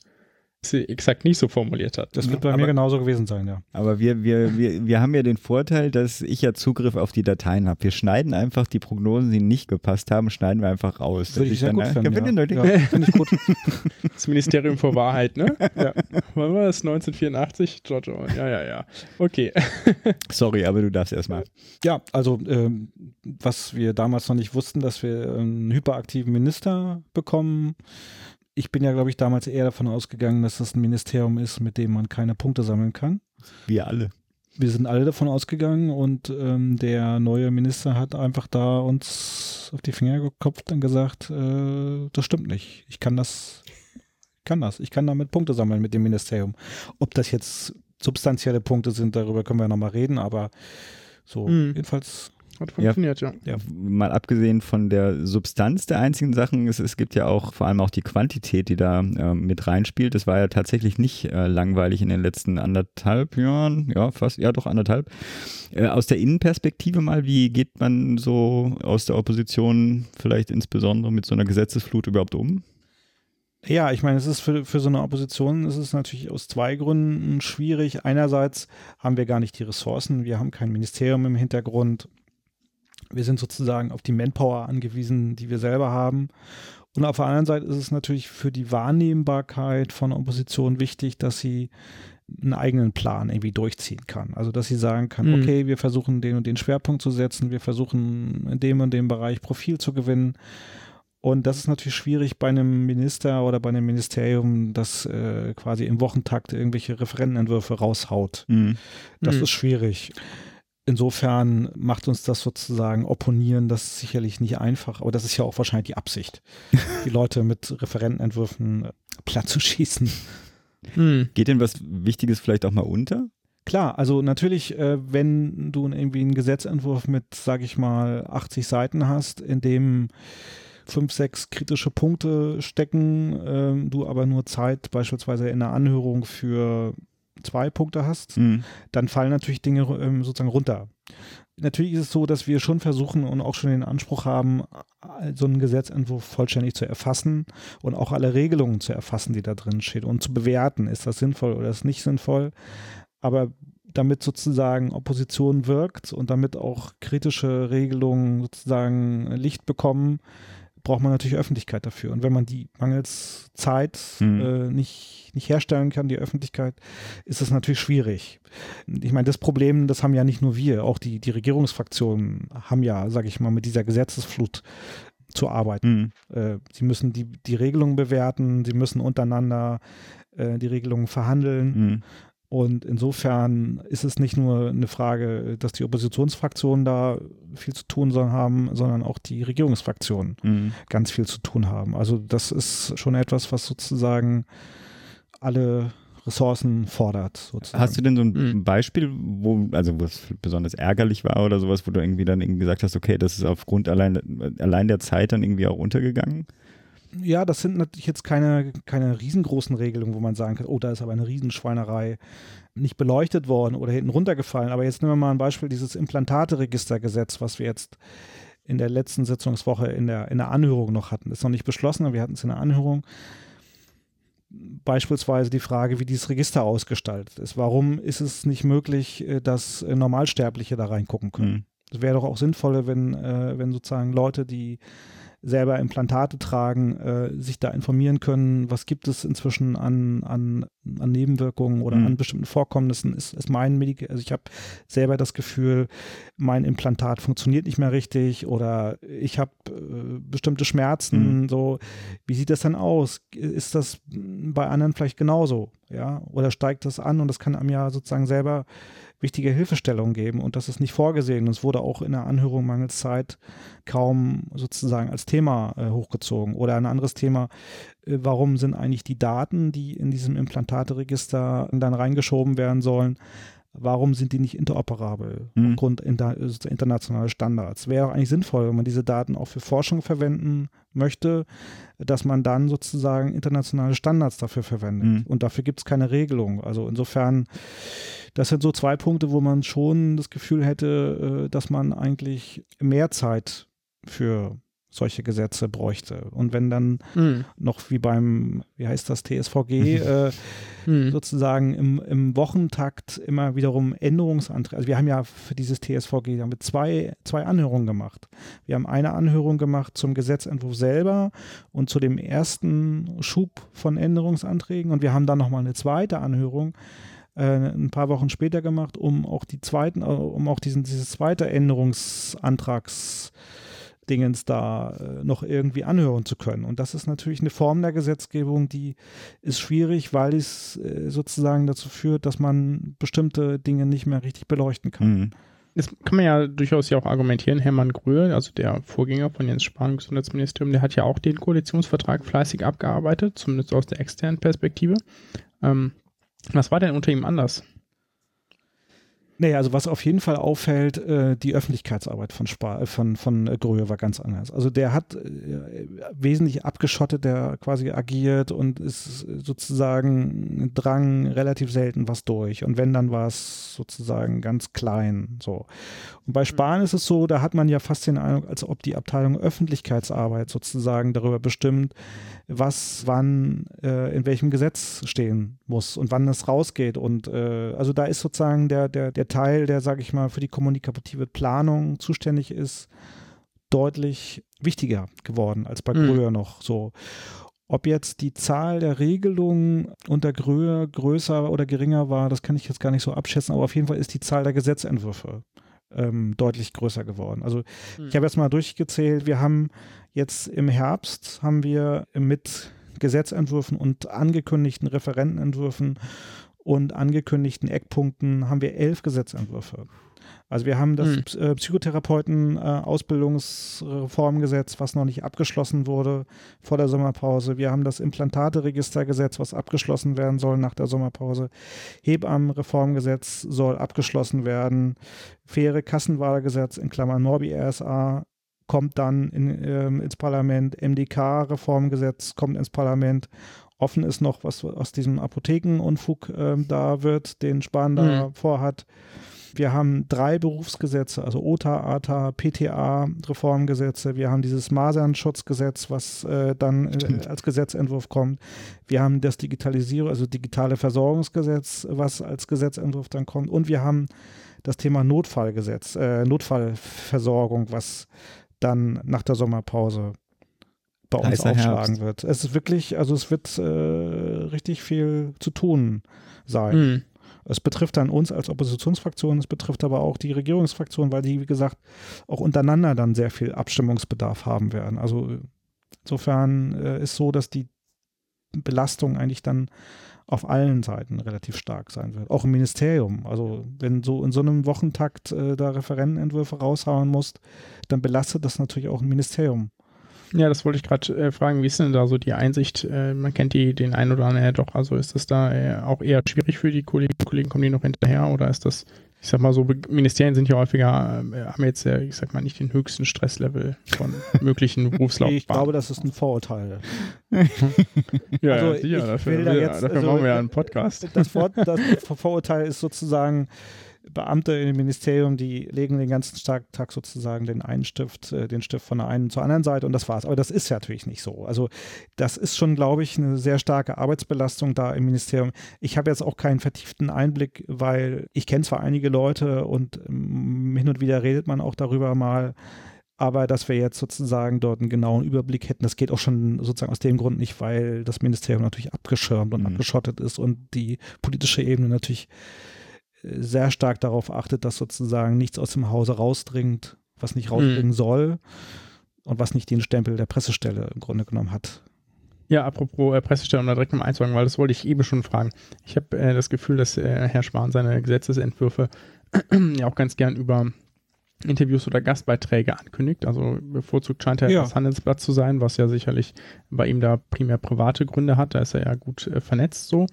sie exakt nicht so formuliert hat. Das wird bei aber, mir genauso gewesen sein, ja. Aber wir, wir, wir, wir haben ja den Vorteil, dass ich ja Zugriff auf die Dateien habe. Wir schneiden einfach die Prognosen, die nicht gepasst haben, schneiden wir einfach raus. Würde ich sehr gut finden, ja. ja. Finde ich gut. Das Ministerium für Wahrheit, ne? Ja. Wann war das? 1984? George Orwell. Ja, ja, ja. Okay. Sorry, aber du darfst erstmal. Ja, also ähm, was wir damals noch nicht wussten, dass wir einen hyperaktiven Minister bekommen, ich bin ja, glaube ich, damals eher davon ausgegangen, dass das ein Ministerium ist, mit dem man keine Punkte sammeln kann. Wir alle. Wir sind alle davon ausgegangen und ähm, der neue Minister hat einfach da uns auf die Finger geklopft und gesagt, äh, das stimmt nicht. Ich kann das, kann das. Ich kann damit Punkte sammeln mit dem Ministerium. Ob das jetzt substanzielle Punkte sind, darüber können wir nochmal reden, aber so, mhm. jedenfalls hat funktioniert, ja, ja. ja. Mal abgesehen von der Substanz der einzigen Sachen, es, es gibt ja auch vor allem auch die Quantität, die da äh, mit reinspielt. Es war ja tatsächlich nicht äh, langweilig in den letzten anderthalb Jahren, ja, fast, ja, doch anderthalb. Äh, aus der Innenperspektive mal, wie geht man so aus der Opposition vielleicht insbesondere mit so einer Gesetzesflut überhaupt um? Ja, ich meine, es ist für, für so eine Opposition ist es natürlich aus zwei Gründen schwierig. Einerseits haben wir gar nicht die Ressourcen, wir haben kein Ministerium im Hintergrund wir sind sozusagen auf die Manpower angewiesen, die wir selber haben. Und auf der anderen Seite ist es natürlich für die Wahrnehmbarkeit von Opposition wichtig, dass sie einen eigenen Plan irgendwie durchziehen kann. Also dass sie sagen kann, mhm. okay, wir versuchen den und den Schwerpunkt zu setzen, wir versuchen in dem und dem Bereich Profil zu gewinnen. Und das ist natürlich schwierig bei einem Minister oder bei einem Ministerium, das äh, quasi im Wochentakt irgendwelche Referentenentwürfe raushaut. Mhm. Das mhm. ist schwierig. Insofern macht uns das sozusagen Opponieren das sicherlich nicht einfach, aber das ist ja auch wahrscheinlich die Absicht, die Leute mit Referentenentwürfen äh, platt zu schießen. Hm. Geht denn was Wichtiges vielleicht auch mal unter? Klar, also natürlich, äh, wenn du irgendwie einen Gesetzentwurf mit, sage ich mal, 80 Seiten hast, in dem fünf, sechs kritische Punkte stecken, äh, du aber nur Zeit beispielsweise in der Anhörung für zwei Punkte hast, mhm. dann fallen natürlich Dinge ähm, sozusagen runter. Natürlich ist es so, dass wir schon versuchen und auch schon den Anspruch haben, so einen Gesetzentwurf vollständig zu erfassen und auch alle Regelungen zu erfassen, die da drin stehen und zu bewerten, ist das sinnvoll oder ist nicht sinnvoll. Aber damit sozusagen Opposition wirkt und damit auch kritische Regelungen sozusagen Licht bekommen, braucht man natürlich Öffentlichkeit dafür. Und wenn man die mangels Zeit mhm. äh, nicht, nicht herstellen kann, die Öffentlichkeit, ist es natürlich schwierig. Ich meine, das Problem, das haben ja nicht nur wir, auch die, die Regierungsfraktionen haben ja, sage ich mal, mit dieser Gesetzesflut zu arbeiten. Mhm. Äh, sie müssen die, die Regelungen bewerten, sie müssen untereinander äh, die Regelungen verhandeln. Mhm. Und insofern ist es nicht nur eine Frage, dass die Oppositionsfraktionen da viel zu tun haben, sondern auch die Regierungsfraktionen mhm. ganz viel zu tun haben. Also das ist schon etwas, was sozusagen alle Ressourcen fordert. Sozusagen. Hast du denn so ein mhm. Beispiel, wo, also was besonders ärgerlich war oder sowas, wo du irgendwie dann irgendwie gesagt hast, okay, das ist aufgrund allein, allein der Zeit dann irgendwie auch untergegangen? Ja, das sind natürlich jetzt keine, keine riesengroßen Regelungen, wo man sagen kann, oh, da ist aber eine Riesenschweinerei nicht beleuchtet worden oder hinten runtergefallen. Aber jetzt nehmen wir mal ein Beispiel, dieses Implantateregistergesetz, was wir jetzt in der letzten Sitzungswoche in der, in der Anhörung noch hatten. Ist noch nicht beschlossen, aber wir hatten es in der Anhörung. Beispielsweise die Frage, wie dieses Register ausgestaltet ist. Warum ist es nicht möglich, äh, dass äh, Normalsterbliche da reingucken können? Es mhm. wäre doch auch sinnvoller, wenn, äh, wenn sozusagen Leute, die selber Implantate tragen, äh, sich da informieren können, was gibt es inzwischen an, an, an Nebenwirkungen oder mhm. an bestimmten Vorkommnissen. Ist, ist mein Medik also ich habe selber das Gefühl, mein Implantat funktioniert nicht mehr richtig oder ich habe äh, bestimmte Schmerzen. Mhm. So, wie sieht das dann aus? Ist das bei anderen vielleicht genauso? Ja, oder steigt das an und das kann einem ja sozusagen selber wichtige Hilfestellung geben und das ist nicht vorgesehen. Und es wurde auch in der Anhörung mangels Zeit kaum sozusagen als Thema äh, hochgezogen. Oder ein anderes Thema, äh, warum sind eigentlich die Daten, die in diesem Implantateregister dann reingeschoben werden sollen, warum sind die nicht interoperabel mhm. aufgrund inter, internationaler Standards? Wäre eigentlich sinnvoll, wenn man diese Daten auch für Forschung verwenden möchte, dass man dann sozusagen internationale Standards dafür verwendet. Mhm. Und dafür gibt es keine Regelung. Also insofern, das sind so zwei Punkte, wo man schon das Gefühl hätte, äh, dass man eigentlich mehr Zeit für solche Gesetze bräuchte. Und wenn dann mhm. noch wie beim, wie heißt das, TSVG, äh, mhm. sozusagen im, im, Wochentakt immer wiederum Änderungsanträge, also wir haben ja für dieses TSVG haben wir zwei, zwei Anhörungen gemacht. Wir haben eine Anhörung gemacht zum Gesetzentwurf selber und zu dem ersten Schub von Änderungsanträgen und wir haben dann nochmal eine zweite Anhörung ein paar Wochen später gemacht, um auch die zweiten, um auch diesen, dieses zweite Änderungsantrags Dingens da äh, noch irgendwie anhören zu können. Und das ist natürlich eine Form der Gesetzgebung, die ist schwierig, weil es äh, sozusagen dazu führt, dass man bestimmte Dinge nicht mehr richtig beleuchten kann. Mhm. Das kann man ja durchaus ja auch argumentieren. Hermann Gröhe, also der Vorgänger von Jens Spahn im Gesundheitsministerium, der hat ja auch den Koalitionsvertrag fleißig abgearbeitet, zumindest aus der externen Perspektive. Ähm, was war denn unter ihm anders? Nee, also was auf jeden Fall auffällt, äh, die Öffentlichkeitsarbeit von, Spa, äh, von, von äh, Gröhe war ganz anders. Also der hat äh, wesentlich abgeschottet, der quasi agiert und ist sozusagen drang relativ selten was durch. Und wenn, dann war es sozusagen ganz klein. So. Und bei Spahn ist es so, da hat man ja fast den Eindruck, als ob die Abteilung Öffentlichkeitsarbeit sozusagen darüber bestimmt, was wann äh, in welchem Gesetz stehen muss und wann es rausgeht. Und äh, also da ist sozusagen der, der, der Teil, der, sage ich mal, für die kommunikative Planung zuständig ist, deutlich wichtiger geworden als bei mhm. Gröhe noch so. Ob jetzt die Zahl der Regelungen unter Gröhe größer oder geringer war, das kann ich jetzt gar nicht so abschätzen, aber auf jeden Fall ist die Zahl der Gesetzentwürfe ähm, deutlich größer geworden. Also ich habe jetzt mal durchgezählt, wir haben jetzt im Herbst haben wir mit Gesetzentwürfen und angekündigten Referentenentwürfen und angekündigten Eckpunkten haben wir elf Gesetzentwürfe. Also wir haben das mhm. Psychotherapeuten-Ausbildungsreformgesetz, was noch nicht abgeschlossen wurde vor der Sommerpause. Wir haben das Implantateregistergesetz, was abgeschlossen werden soll nach der Sommerpause. Hebammenreformgesetz soll abgeschlossen werden. Faire Kassenwahlgesetz in Klammern Norbi RSA kommt dann in, ähm, ins Parlament. MDK-Reformgesetz kommt ins Parlament Offen ist noch, was aus diesem Apothekenunfug äh, da wird, den Spahn da mhm. vorhat. Wir haben drei Berufsgesetze, also OTA, ATA, PTA, Reformgesetze. Wir haben dieses Masernschutzgesetz, was äh, dann äh, als Gesetzentwurf kommt. Wir haben das Digitalisierung, also digitale Versorgungsgesetz, was als Gesetzentwurf dann kommt. Und wir haben das Thema Notfallgesetz, äh, Notfallversorgung, was dann nach der Sommerpause bei uns Heißer aufschlagen Herbst. wird. Es ist wirklich, also es wird äh, richtig viel zu tun sein. Es betrifft dann uns als Oppositionsfraktion, es betrifft aber auch die Regierungsfraktion, weil die, wie gesagt, auch untereinander dann sehr viel Abstimmungsbedarf haben werden. Also insofern äh, ist so, dass die Belastung eigentlich dann auf allen Seiten relativ stark sein wird. Auch im Ministerium. Also wenn du in so einem Wochentakt äh, da Referentenentwürfe raushauen musst, dann belastet das natürlich auch ein Ministerium. Ja, das wollte ich gerade äh, fragen. Wie ist denn da so die Einsicht? Äh, man kennt die den einen oder anderen ja doch. Also ist das da äh, auch eher schwierig für die Kollegen? Kollegen kommen die noch hinterher oder ist das ich sag mal so, Ministerien sind ja häufiger, äh, haben jetzt ja, ich sag mal, nicht den höchsten Stresslevel von möglichen Berufslaufbahnen. Ich glaube, das ist ein Vorurteil. ja, also ja, sicher, dafür, da jetzt, dafür also, machen wir ja einen Podcast. Das, Vor das Vorurteil ist sozusagen, Beamte im Ministerium, die legen den ganzen Tag sozusagen den einen Stift, äh, den Stift von der einen zur anderen Seite und das war's. Aber das ist ja natürlich nicht so. Also das ist schon, glaube ich, eine sehr starke Arbeitsbelastung da im Ministerium. Ich habe jetzt auch keinen vertieften Einblick, weil ich kenne zwar einige Leute und ähm, hin und wieder redet man auch darüber mal, aber dass wir jetzt sozusagen dort einen genauen Überblick hätten, das geht auch schon sozusagen aus dem Grund nicht, weil das Ministerium natürlich abgeschirmt und mhm. abgeschottet ist und die politische Ebene natürlich sehr stark darauf achtet, dass sozusagen nichts aus dem Hause rausdringt, was nicht rausdringen mhm. soll und was nicht den Stempel der Pressestelle im Grunde genommen hat. Ja, apropos äh, Pressestelle, um da direkt mal einzusagen, weil das wollte ich eben schon fragen. Ich habe äh, das Gefühl, dass äh, Herr Spahn seine Gesetzesentwürfe ja auch ganz gern über Interviews oder Gastbeiträge ankündigt. Also bevorzugt scheint er ja. das Handelsblatt zu sein, was ja sicherlich bei ihm da primär private Gründe hat. Da ist er ja gut äh, vernetzt so.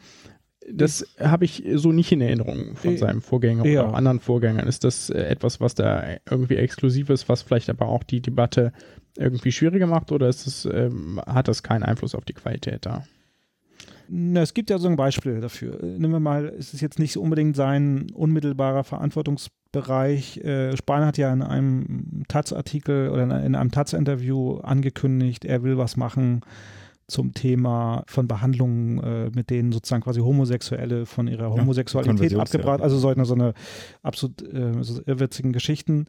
Das habe ich so nicht in Erinnerung von seinem Vorgänger ja. oder auch anderen Vorgängern. Ist das äh, etwas, was da irgendwie exklusiv ist, was vielleicht aber auch die Debatte irgendwie schwieriger macht oder ist es, ähm, hat das keinen Einfluss auf die Qualität da? Na, es gibt ja so ein Beispiel dafür. Nehmen wir mal, es ist jetzt nicht unbedingt sein unmittelbarer Verantwortungsbereich. Äh, Spahn hat ja in einem Taz-Artikel oder in einem Taz-Interview angekündigt, er will was machen zum Thema von Behandlungen, äh, mit denen sozusagen quasi Homosexuelle von ihrer Homosexualität ja, abgebracht, also so eine, so eine absolut äh, so irrwitzigen Geschichten.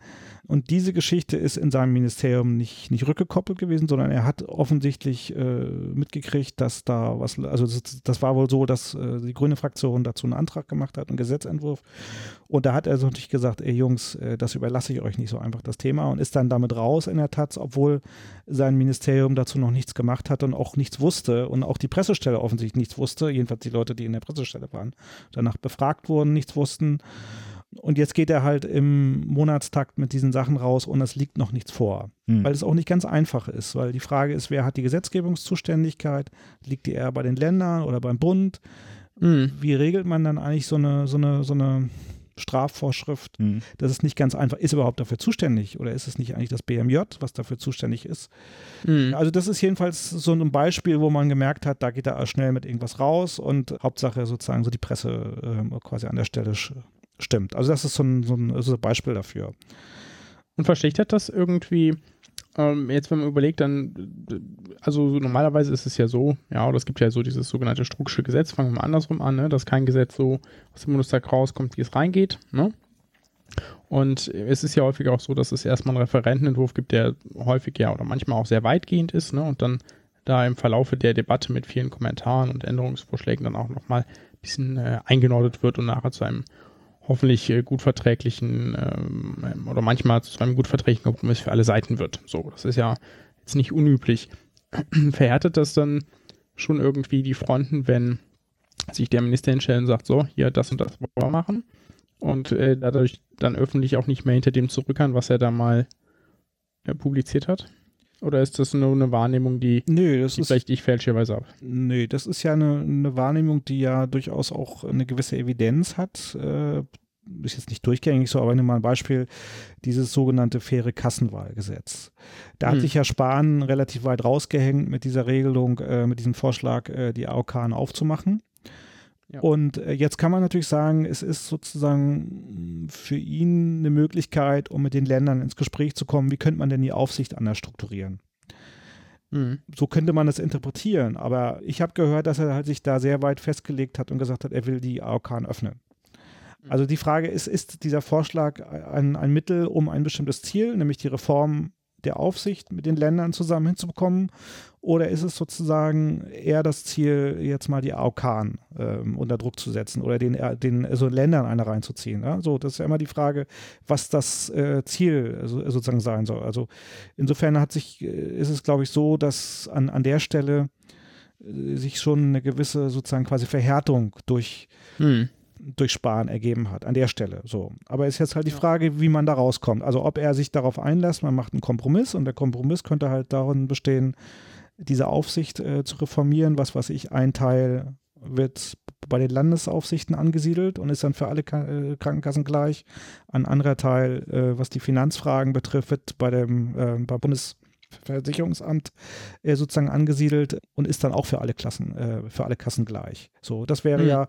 Und diese Geschichte ist in seinem Ministerium nicht, nicht rückgekoppelt gewesen, sondern er hat offensichtlich äh, mitgekriegt, dass da was, also das, das war wohl so, dass äh, die grüne Fraktion dazu einen Antrag gemacht hat, einen Gesetzentwurf. Und da hat er so natürlich gesagt, ey Jungs, äh, das überlasse ich euch nicht so einfach, das Thema, und ist dann damit raus in der Taz, obwohl sein Ministerium dazu noch nichts gemacht hat und auch nichts wusste und auch die Pressestelle offensichtlich nichts wusste, jedenfalls die Leute, die in der Pressestelle waren, danach befragt wurden, nichts wussten. Und jetzt geht er halt im Monatstakt mit diesen Sachen raus und es liegt noch nichts vor. Hm. Weil es auch nicht ganz einfach ist, weil die Frage ist, wer hat die Gesetzgebungszuständigkeit? Liegt die eher bei den Ländern oder beim Bund? Hm. Wie regelt man dann eigentlich so eine, so eine, so eine Strafvorschrift. Mhm. Das ist nicht ganz einfach. Ist überhaupt dafür zuständig oder ist es nicht eigentlich das BMJ, was dafür zuständig ist? Mhm. Also das ist jedenfalls so ein Beispiel, wo man gemerkt hat, da geht er schnell mit irgendwas raus und Hauptsache sozusagen so die Presse äh, quasi an der Stelle stimmt. Also das ist so ein, so ein, so ein Beispiel dafür. Und verschlechtert das irgendwie ähm, jetzt, wenn man überlegt, dann, also normalerweise ist es ja so, ja, oder es gibt ja so dieses sogenannte Strucksche Gesetz, fangen wir mal andersrum an, ne, dass kein Gesetz so aus dem Bundestag rauskommt, wie es reingeht, ne? Und es ist ja häufig auch so, dass es erstmal einen Referentenentwurf gibt, der häufig ja oder manchmal auch sehr weitgehend ist, ne? Und dann da im Verlaufe der Debatte mit vielen Kommentaren und Änderungsvorschlägen dann auch nochmal ein bisschen äh, eingenordet wird und nachher zu einem hoffentlich äh, gut verträglichen ähm, oder manchmal zu einem gut verträglichen Kompromiss für alle Seiten wird. So, das ist ja jetzt nicht unüblich. Verhärtet das dann schon irgendwie die Fronten, wenn sich der Minister hinstellt und sagt, so, hier, das und das wollen wir machen und äh, dadurch dann öffentlich auch nicht mehr hinter dem zurückern, was er da mal äh, publiziert hat? Oder ist das nur eine Wahrnehmung, die, das die ist, vielleicht ich fälschlicherweise habe? Nö, das ist ja eine, eine, Wahrnehmung, die ja durchaus auch eine gewisse Evidenz hat. Äh, ist jetzt nicht durchgängig so, aber ich nehme mal ein Beispiel, dieses sogenannte faire Kassenwahlgesetz. Da hm. hat sich ja Spahn relativ weit rausgehängt mit dieser Regelung, äh, mit diesem Vorschlag, äh, die AOK aufzumachen. Ja. Und äh, jetzt kann man natürlich sagen, es ist sozusagen für ihn eine Möglichkeit, um mit den Ländern ins Gespräch zu kommen, wie könnte man denn die Aufsicht anders strukturieren? Mhm. So könnte man das interpretieren, aber ich habe gehört, dass er halt sich da sehr weit festgelegt hat und gesagt hat, er will die AOK öffnen. Mhm. Also die Frage ist, ist dieser Vorschlag ein, ein Mittel, um ein bestimmtes Ziel, nämlich die Reform der Aufsicht mit den Ländern zusammen hinzubekommen? Oder ist es sozusagen eher das Ziel, jetzt mal die AOK ähm, unter Druck zu setzen oder den, äh, den also Ländern eine reinzuziehen? Ja? So, das ist ja immer die Frage, was das äh, Ziel also, sozusagen sein soll. Also insofern hat sich, äh, ist es, glaube ich, so, dass an, an der Stelle sich schon eine gewisse sozusagen quasi Verhärtung durch, Hm. Durch Sparen ergeben hat, an der Stelle. So. Aber ist jetzt halt die Frage, wie man da rauskommt. Also ob er sich darauf einlässt, man macht einen Kompromiss und der Kompromiss könnte halt darin bestehen, diese Aufsicht äh, zu reformieren, was weiß ich, ein Teil wird bei den Landesaufsichten angesiedelt und ist dann für alle äh, Krankenkassen gleich. Ein anderer Teil, äh, was die Finanzfragen betrifft, wird bei dem äh, beim Bundesversicherungsamt äh, sozusagen angesiedelt und ist dann auch für alle Klassen, äh, für alle Kassen gleich. So, das wäre Mhm. ja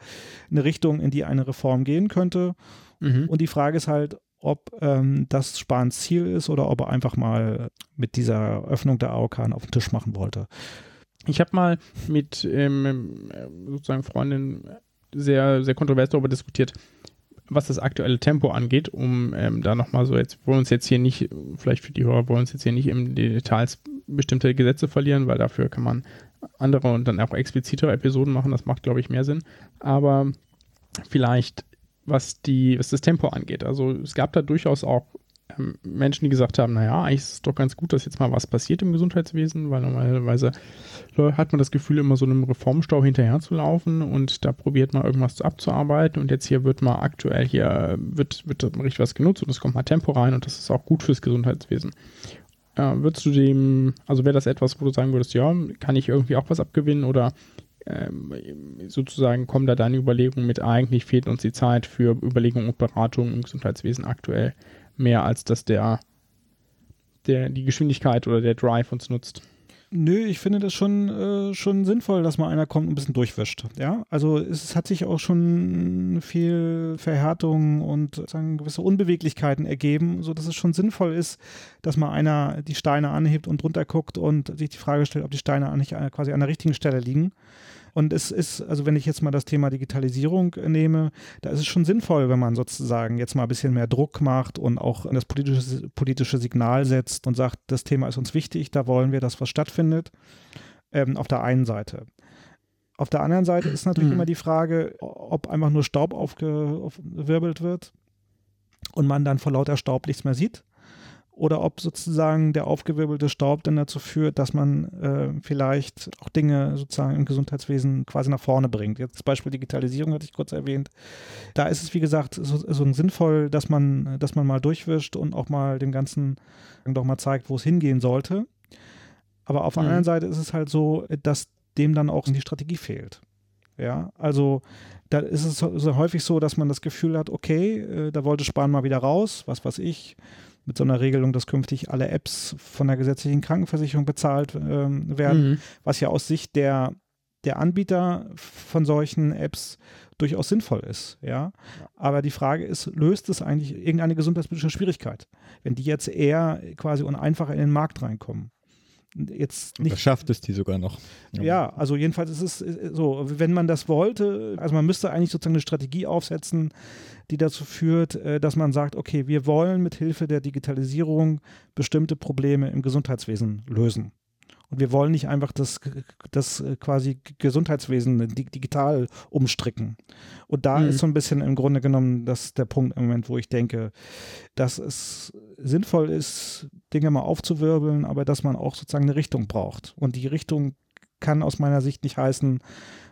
eine Richtung, in die eine Reform gehen könnte. Mhm. Und die Frage ist halt, ob ähm, das Spahns Ziel ist oder ob er einfach mal mit dieser Öffnung der AOK auf den Tisch machen wollte. Ich habe mal mit ähm, sozusagen Freundin sehr, sehr kontrovers darüber diskutiert, was das aktuelle Tempo angeht, um ähm, da nochmal so jetzt, wollen uns jetzt hier nicht, vielleicht für die Hörer, wollen uns jetzt hier nicht im Details bestimmte Gesetze verlieren, weil dafür kann man andere und dann auch explizitere Episoden machen, das macht, glaube ich, mehr Sinn. Aber vielleicht, was die, was das Tempo angeht. Also es gab da durchaus auch Menschen, die gesagt haben, naja, eigentlich ist es doch ganz gut, dass jetzt mal was passiert im Gesundheitswesen, weil normalerweise hat man das Gefühl, immer so einem Reformstau hinterher zu laufen und da probiert man irgendwas abzuarbeiten und jetzt hier wird mal aktuell hier, wird, wird richtig was genutzt und es kommt mal Tempo rein und das ist auch gut fürs Gesundheitswesen. Äh, würdest du dem, also wäre das etwas, wo du sagen würdest, ja, kann ich irgendwie auch was abgewinnen oder ähm, sozusagen kommen da deine Überlegungen mit, eigentlich fehlt uns die Zeit für Überlegungen und Beratungen im Gesundheitswesen aktuell mehr als dass der, der die Geschwindigkeit oder der Drive uns nutzt. Nö, ich finde das schon, äh, schon sinnvoll, dass mal einer kommt und ein bisschen durchwischt. Ja, also es, hat sich auch schon viel Verhärtung und sozusagen gewisse Unbeweglichkeiten ergeben, sodass es schon sinnvoll ist, dass mal einer die Steine anhebt und drunter guckt und sich die Frage stellt, ob die Steine nicht äh, quasi an der richtigen Stelle liegen. Und es ist, also wenn ich jetzt mal das Thema Digitalisierung äh, nehme, da ist es schon sinnvoll, wenn man sozusagen jetzt mal ein bisschen mehr Druck macht und auch das politische, politische Signal setzt und sagt, das Thema ist uns wichtig, da wollen wir, dass was stattfindet. Ähm, auf der einen Seite. Auf der anderen Seite ist natürlich Mhm. immer die Frage, ob einfach nur Staub aufgewirbelt wird und man dann vor lauter Staub nichts mehr sieht oder ob sozusagen der aufgewirbelte Staub dann dazu führt, dass man äh, vielleicht auch Dinge sozusagen im Gesundheitswesen quasi nach vorne bringt. Jetzt das Beispiel Digitalisierung hatte ich kurz erwähnt. Da ist es, wie gesagt, so, so sinnvoll, dass man, dass man mal durchwischt und auch mal dem Ganzen doch mal zeigt, wo es hingehen sollte. Aber auf der Mhm. anderen Seite ist es halt so, dass dem dann auch die Strategie fehlt. Ja, also da ist es so, häufig so, dass man das Gefühl hat, okay, äh, da wollte Spahn mal wieder raus, was weiß ich, mit so einer Regelung, dass künftig alle Apps von der gesetzlichen Krankenversicherung bezahlt ähm, werden, Mhm. was ja aus Sicht der, der Anbieter von solchen Apps durchaus sinnvoll ist, ja. Aber die Frage ist, löst es eigentlich irgendeine gesundheitspolitische Schwierigkeit, wenn die jetzt eher quasi und einfacher in den Markt reinkommen? Jetzt nicht Nicht schafft es die sogar noch. ja, also jedenfalls ist es so, wenn man das wollte, also man müsste eigentlich sozusagen eine Strategie aufsetzen, die dazu führt, äh, dass man sagt, okay, wir wollen mit Hilfe der Digitalisierung bestimmte Probleme im Gesundheitswesen lösen. Und wir wollen nicht einfach das, das äh, quasi Gesundheitswesen di- digital umstricken. Und da Mhm. ist so ein bisschen im Grunde genommen das der Punkt im Moment, wo ich denke, dass es sinnvoll ist, Dinge mal aufzuwirbeln, aber dass man auch sozusagen eine Richtung braucht. Und die Richtung kann aus meiner Sicht nicht heißen,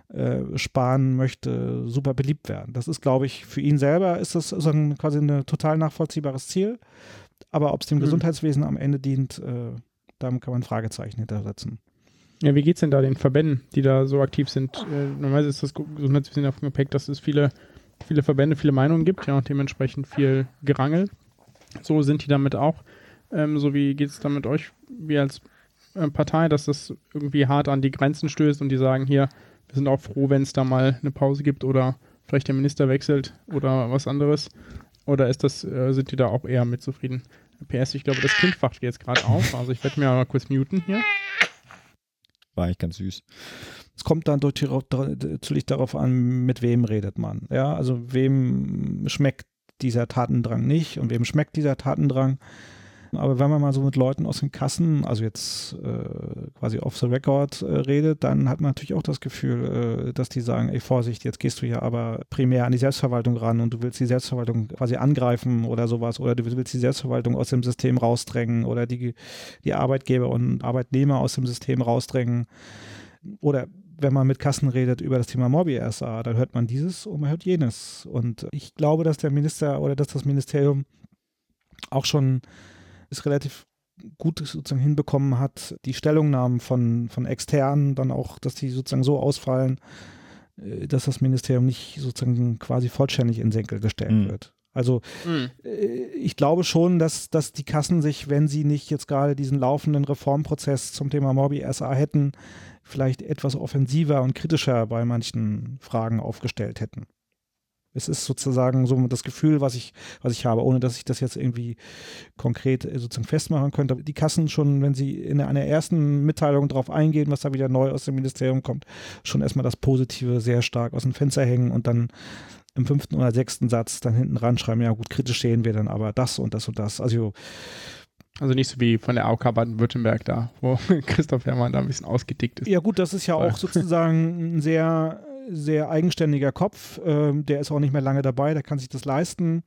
äh, Spahn möchte super beliebt werden. Das ist, glaube ich, für ihn selber ist das so ein, quasi ein total nachvollziehbares Ziel. Aber ob es dem Mhm. Gesundheitswesen am Ende dient, äh, da kann man Fragezeichen hintersetzen. Ja, wie geht's denn da den Verbänden, die da so aktiv sind? Äh, normalerweise ist das Gesundheitswesen davon geprägt, dass es viele, viele Verbände, viele Meinungen gibt, ja, und dementsprechend viel Gerangel. So sind die damit auch. Ähm, so wie geht's da mit euch, wie als äh, Partei, dass das irgendwie hart an die Grenzen stößt und die sagen, hier, wir sind auch froh, wenn es da mal eine Pause gibt oder vielleicht der Minister wechselt oder was anderes. Oder ist das, äh, sind die da auch eher mit zufrieden? PS, ich glaube, das Kind wacht jetzt gerade auf. Also ich werde mir mal kurz muten hier. War eigentlich ganz süß. Es kommt dann natürlich darauf an, mit wem redet man. Ja, also wem schmeckt dieser Tatendrang nicht und wem schmeckt dieser Tatendrang. Aber wenn man mal so mit Leuten aus den Kassen, also jetzt äh, quasi off the record äh, redet, dann hat man natürlich auch das Gefühl, äh, dass die sagen, ey Vorsicht, jetzt gehst du ja aber primär an die Selbstverwaltung ran und du willst die Selbstverwaltung quasi angreifen oder sowas oder du willst die Selbstverwaltung aus dem System rausdrängen oder die, die Arbeitgeber und Arbeitnehmer aus dem System rausdrängen oder wenn man mit Kassen redet über das Thema Morbi SA, dann hört man dieses und man hört jenes. Und ich glaube, dass der Minister oder dass das Ministerium auch schon ist relativ gut sozusagen hinbekommen hat, die Stellungnahmen von, von externen dann auch, dass die sozusagen so ausfallen, äh, dass das Ministerium nicht sozusagen quasi vollständig in Senkel gestellt mhm. wird. Also mhm. ich glaube schon, dass, dass die Kassen sich, wenn sie nicht jetzt gerade diesen laufenden Reformprozess zum Thema Morbi SA hätten, vielleicht etwas offensiver und kritischer bei manchen Fragen aufgestellt hätten. Es ist sozusagen so das Gefühl, was ich, was ich habe, ohne dass ich das jetzt irgendwie konkret äh, sozusagen festmachen könnte. Die Kassen schon, wenn sie in einer ersten Mitteilung darauf eingehen, was da wieder neu aus dem Ministerium kommt, schon erstmal das Positive sehr stark aus dem Fenster hängen und dann im fünften oder sechsten Satz dann hinten ranschreiben, ja gut, kritisch sehen wir dann aber das und das und das. Also also nicht so wie von der AOK Baden-Württemberg da, wo Christoph Herrmann da ein bisschen ausgedickt ist. Ja gut, das ist ja auch sozusagen ein sehr sehr eigenständiger Kopf. Ähm, der ist auch nicht mehr lange dabei, der kann sich das leisten.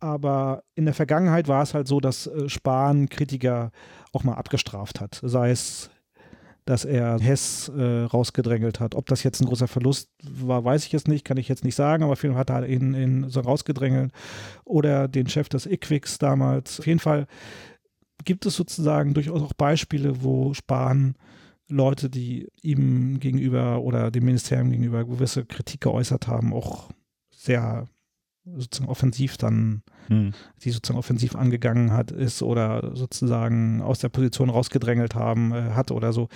Aber in der Vergangenheit war es halt so, dass äh, Spahn Kritiker auch mal abgestraft hat. Sei es, dass er Hess äh, rausgedrängelt hat. Ob das jetzt ein großer Verlust war, weiß ich jetzt nicht, kann ich jetzt nicht sagen, aber auf jeden Fall hat er ihn, ihn so rausgedrängelt. Oder den Chef des IQWIX damals. Auf jeden Fall gibt es sozusagen durchaus auch Beispiele, wo Spahn Leute, die ihm gegenüber oder dem Ministerium gegenüber gewisse Kritik geäußert haben, auch sehr sozusagen offensiv dann, hm. die sozusagen offensiv angegangen hat, ist oder sozusagen aus der Position rausgedrängelt haben, äh, hat oder so.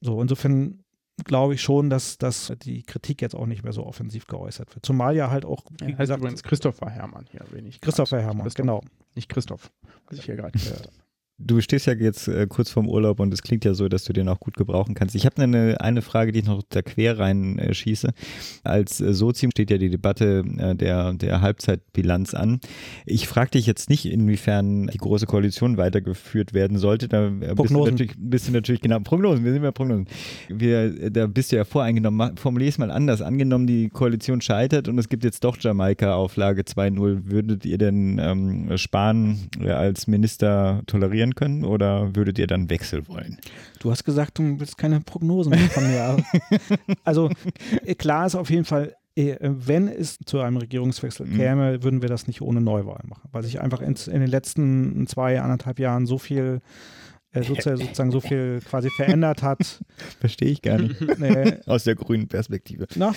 So, insofern glaube ich schon, dass, dass die Kritik jetzt auch nicht mehr so offensiv geäußert wird. Zumal ja halt auch, wie ja, heißt gesagt, übrigens Christopher Hermann hier, wenig. Christopher Hermann, Christoph, genau. Nicht Christoph, was ich hier gerade gehört habe. Du stehst ja jetzt äh, kurz vorm Urlaub und es klingt ja so, dass du den auch gut gebrauchen kannst. Ich habe eine, eine Frage, die ich noch da quer reinschieße. Äh, Als äh, Sozium steht ja die Debatte äh, der, der Halbzeitbilanz an. Ich frage dich jetzt nicht, inwiefern die Große Koalition weitergeführt werden sollte. Da äh, bist du, natürlich, bist du natürlich genau Prognosen. Wir sind ja Prognosen. Wir, da bist du ja voreingenommen. Formulier es mal anders. Angenommen, die Koalition scheitert und es gibt jetzt doch Jamaika Auflage 2.0. Würdet ihr denn ähm, Spahn äh, als Minister tolerieren? Sein können oder würdet ihr dann Wechsel wollen? Du hast gesagt, du willst keine Prognosen von mir. also äh, klar ist auf jeden Fall, äh, wenn es zu einem Regierungswechsel mhm. käme, würden wir das nicht ohne Neuwahl machen, weil sich einfach in, in den letzten zwei, anderthalb Jahren so viel äh, sozusagen so viel quasi verändert hat. Verstehe ich gar nicht. Nee. Aus der grünen Perspektive. Na,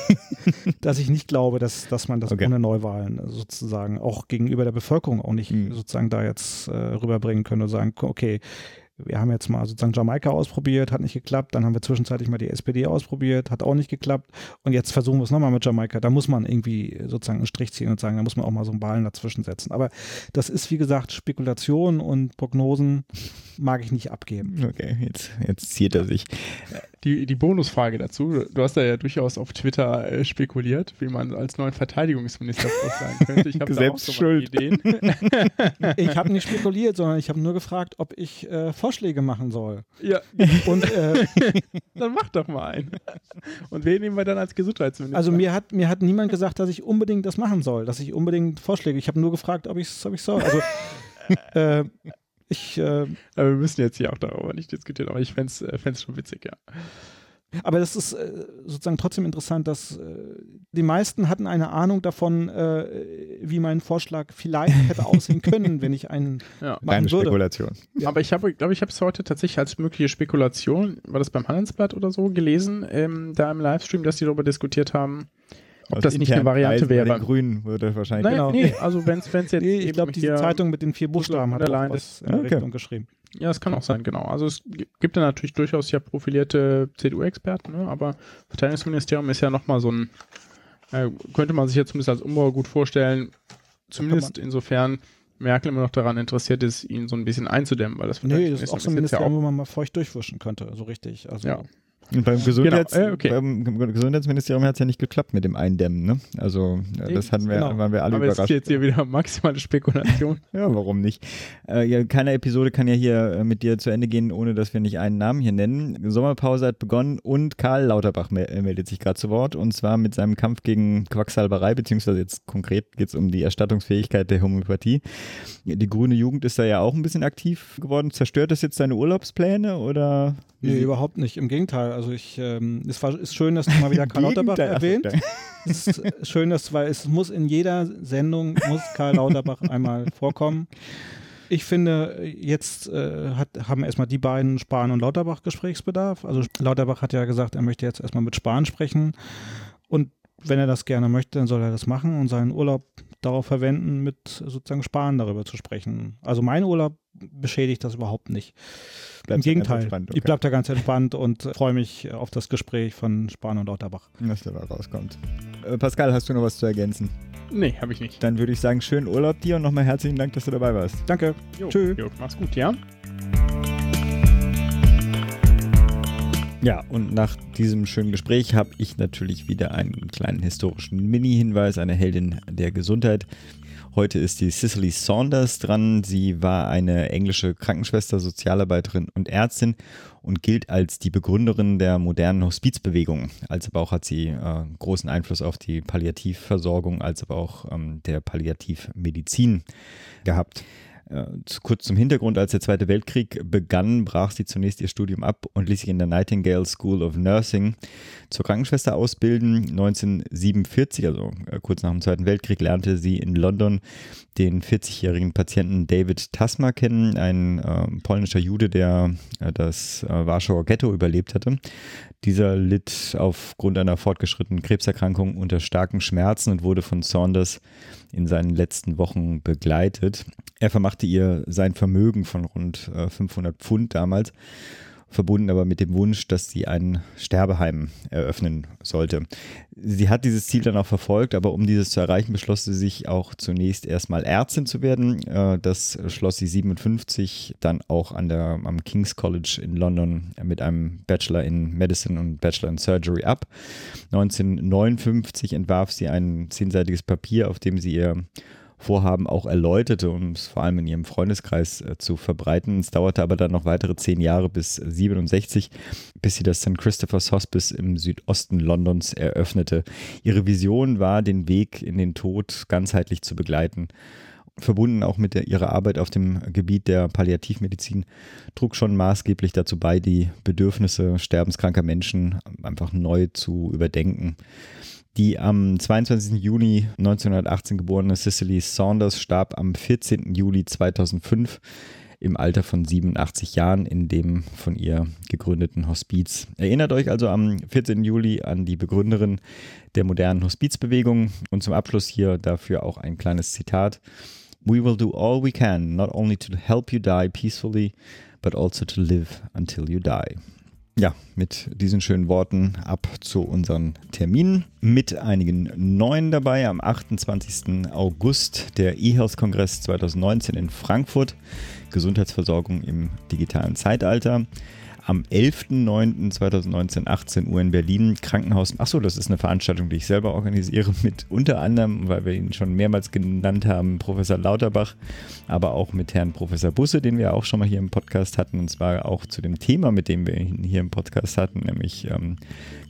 dass ich nicht glaube, dass, dass man das okay. ohne Neuwahlen sozusagen auch gegenüber der Bevölkerung auch nicht mhm. sozusagen da jetzt äh, rüberbringen können und sagen, okay, wir haben jetzt mal sozusagen Jamaika ausprobiert, hat nicht geklappt. Dann haben wir zwischenzeitlich mal die SPD ausprobiert, hat auch nicht geklappt. Und jetzt versuchen wir es nochmal mit Jamaika. Da muss man irgendwie sozusagen einen Strich ziehen und sagen, da muss man auch mal so einen Ballen dazwischen setzen. Aber das ist, wie gesagt, Spekulation und Prognosen mag ich nicht abgeben. Okay, jetzt, jetzt zieht er sich. Die, die Bonusfrage dazu. Du hast da ja durchaus auf Twitter äh, spekuliert, wie man als neuen Verteidigungsminister vorschlagen könnte. Ich habe Selbst da auch so schuld. Ideen. ich habe nicht spekuliert, sondern ich habe nur gefragt, ob ich äh, Vorschläge machen soll. Ja. Und äh, dann mach doch mal einen. Und wen nehmen wir dann als Gesundheitsminister? Also mir hat, mir hat niemand gesagt, dass ich unbedingt das machen soll, dass ich unbedingt Vorschläge. Ich habe nur gefragt, ob ich es ob soll. Also äh, ich, äh, aber wir müssen jetzt hier auch darüber nicht diskutieren, aber ich fände es äh, schon witzig, ja. Aber das ist äh, sozusagen trotzdem interessant, dass äh, die meisten hatten eine Ahnung davon, äh, wie mein Vorschlag vielleicht hätte aussehen können, wenn ich einen ja. machen würde. Spekulation. Ja. Aber ich habe, glaube ich, habe es heute tatsächlich als mögliche Spekulation, war das beim Handelsblatt oder so gelesen, ähm, da im Livestream, dass die darüber diskutiert haben, ob das nicht eine Variante Kreisen wäre. Den Grünen würde wahrscheinlich. Nein, genau. nee, also wenn es jetzt. Nee, ich glaube, diese Zeitung mit den vier Buchstaben hat auch was in okay. Richtung geschrieben. Ja, das kann auch sein, genau. Also es gibt ja natürlich durchaus ja profilierte CDU-Experten, ne? aber Verteidigungsministerium ist ja nochmal so ein, äh, könnte man sich jetzt zumindest als Umbau gut vorstellen, zumindest insofern Merkel immer noch daran interessiert ist, ihn so ein bisschen einzudämmen, weil das Nee, das ist auch so ein Ministerium, ja wo man mal feucht durchwischen könnte, so richtig. Also ja. Und beim, Gesundheits genau. äh, okay. beim Gesundheitsministerium hat es ja nicht geklappt mit dem Eindämmen. Ne? Also äh, das hatten wir, genau. waren wir alle Aber überrascht. Aber jetzt hier wieder maximale Spekulation. ja, warum nicht? Äh, ja, keine Episode kann ja hier äh, mit dir zu Ende gehen, ohne dass wir nicht einen Namen hier nennen. Sommerpause hat begonnen und Karl Lauterbach me meldet sich gerade zu Wort und zwar mit seinem Kampf gegen Quacksalberei, beziehungsweise jetzt konkret geht es um die Erstattungsfähigkeit der Homöopathie. Die grüne Jugend ist da ja auch ein bisschen aktiv geworden. Zerstört das jetzt deine Urlaubspläne oder? Nee, überhaupt nicht. Im Gegenteil Also ich, ähm, es war, ist schön, dass du mal wieder Karl Lauterbach erwähnt. es ist schön, dass, weil es muss in jeder Sendung, muss Karl Lauterbach einmal vorkommen. Ich finde, jetzt äh, hat, haben erstmal die beiden Spahn und Lauterbach Gesprächsbedarf. Also Lauterbach hat ja gesagt, er möchte jetzt erstmal mit Spahn sprechen. Und wenn er das gerne möchte, dann soll er das machen und seinen Urlaub darauf verwenden, mit sozusagen Spahn darüber zu sprechen. Also mein Urlaub beschädigt das überhaupt nicht. Im Gegenteil, okay. ich bleibe da ganz entspannt und freue mich auf das Gespräch von Spahn und Lauterbach. Was dabei rauskommt. Äh, Pascal, hast du noch was zu ergänzen? Nee, habe ich nicht. Dann würde ich sagen, schönen Urlaub dir und nochmal herzlichen Dank, dass du dabei warst. Danke. Tschüss. Mach's gut, ja? Ja, und nach diesem schönen Gespräch habe ich natürlich wieder einen kleinen historischen Mini-Hinweis, eine Heldin der Gesundheit. Heute ist die Cicely Saunders dran. Sie war eine englische Krankenschwester, Sozialarbeiterin und Ärztin und gilt als die Begründerin der modernen Hospizbewegung. Als aber auch hat sie äh, großen Einfluss auf die Palliativversorgung, als aber auch ähm, der Palliativmedizin gehabt. Kurz zum Hintergrund, als der Zweite Weltkrieg begann, brach sie zunächst ihr Studium ab und ließ sich in der Nightingale School of Nursing zur Krankenschwester ausbilden. 1947, also äh, kurz nach dem Zweiten Weltkrieg, lernte sie in London den 40-jährigen Patienten David Tasma kennen, ein äh, polnischer Jude, der äh, das äh, Warschauer Ghetto überlebt hatte. Dieser litt aufgrund einer fortgeschrittenen Krebserkrankung unter starken Schmerzen und wurde von Saunders in seinen letzten Wochen begleitet. Er vermachte ihr sein Vermögen von rund 500 äh, Pfund damals verbunden aber mit dem Wunsch, dass sie ein Sterbeheim eröffnen sollte. Sie hat dieses Ziel dann auch verfolgt, aber um dieses zu erreichen, beschloss sie sich auch zunächst erstmal Ärztin zu werden. Äh, das schloss sie 57 dann auch an der, am King's College in London mit einem Bachelor in Medicine und Bachelor in Surgery ab. 1959 entwarf sie ein zehnseitiges Papier, auf dem sie ihr Vorhaben auch erläuterte, um es vor allem in ihrem Freundeskreis äh, zu verbreiten. Es dauerte aber dann noch weitere zehn Jahre bis 67, bis sie das St. Christopher's Hospice im Südosten Londons eröffnete. Ihre Vision war, den Weg in den Tod ganzheitlich zu begleiten verbunden auch mit der, ihrer Arbeit auf dem Gebiet der Palliativmedizin, trug schon maßgeblich dazu bei, die Bedürfnisse sterbenskranker Menschen einfach neu zu überdenken. Die am 22. Juni 1918 geborene Cicely Saunders starb am 14. Juli 2005 im Alter von 87 Jahren in dem von ihr gegründeten Hospiz. Erinnert euch also am 14. Juli an die Begründerin der modernen Hospizbewegung und zum Abschluss hier dafür auch ein kleines Zitat. We will do all we can, not only to help you die peacefully, but also to live until you die. Ja, mit diesen schönen Worten ab zu unseren Terminen. Mit einigen neuen dabei am 28. August der eHealth-Kongress 2019 in Frankfurt. Gesundheitsversorgung im digitalen Zeitalter am 11.09.2019, 18 Uhr in Berlin, Krankenhaus. Achso, das ist eine Veranstaltung, die ich selber organisiere, mit unter anderem, weil wir ihn schon mehrmals genannt haben, Professor Lauterbach, aber auch mit Herrn Professor Busse, den wir auch schon mal hier im Podcast hatten, und zwar auch zu dem Thema, mit dem wir ihn hier im Podcast hatten, nämlich ähm,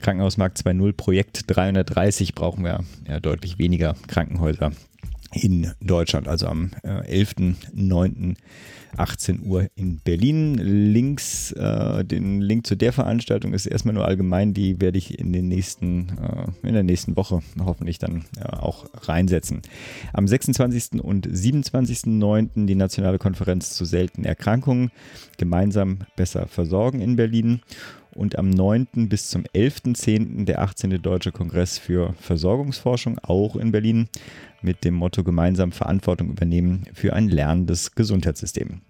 Krankenhausmarkt 2.0, Projekt 330 brauchen wir ja deutlich weniger Krankenhäuser in Deutschland, also am äh, 11.09. 18 Uhr in Berlin. Links, äh, den Link zu der Veranstaltung ist erstmal nur allgemein, die werde ich in den nächsten, äh, in der nächsten Woche hoffentlich dann äh, auch reinsetzen. Am 26. und 27.09. die Nationale Konferenz zu seltenen Erkrankungen, gemeinsam besser versorgen in Berlin und am 9. bis zum 11.10. der 18. Deutsche Kongress für Versorgungsforschung, auch in Berlin, mit dem Motto gemeinsam Verantwortung übernehmen für ein lernendes Gesundheitssystem.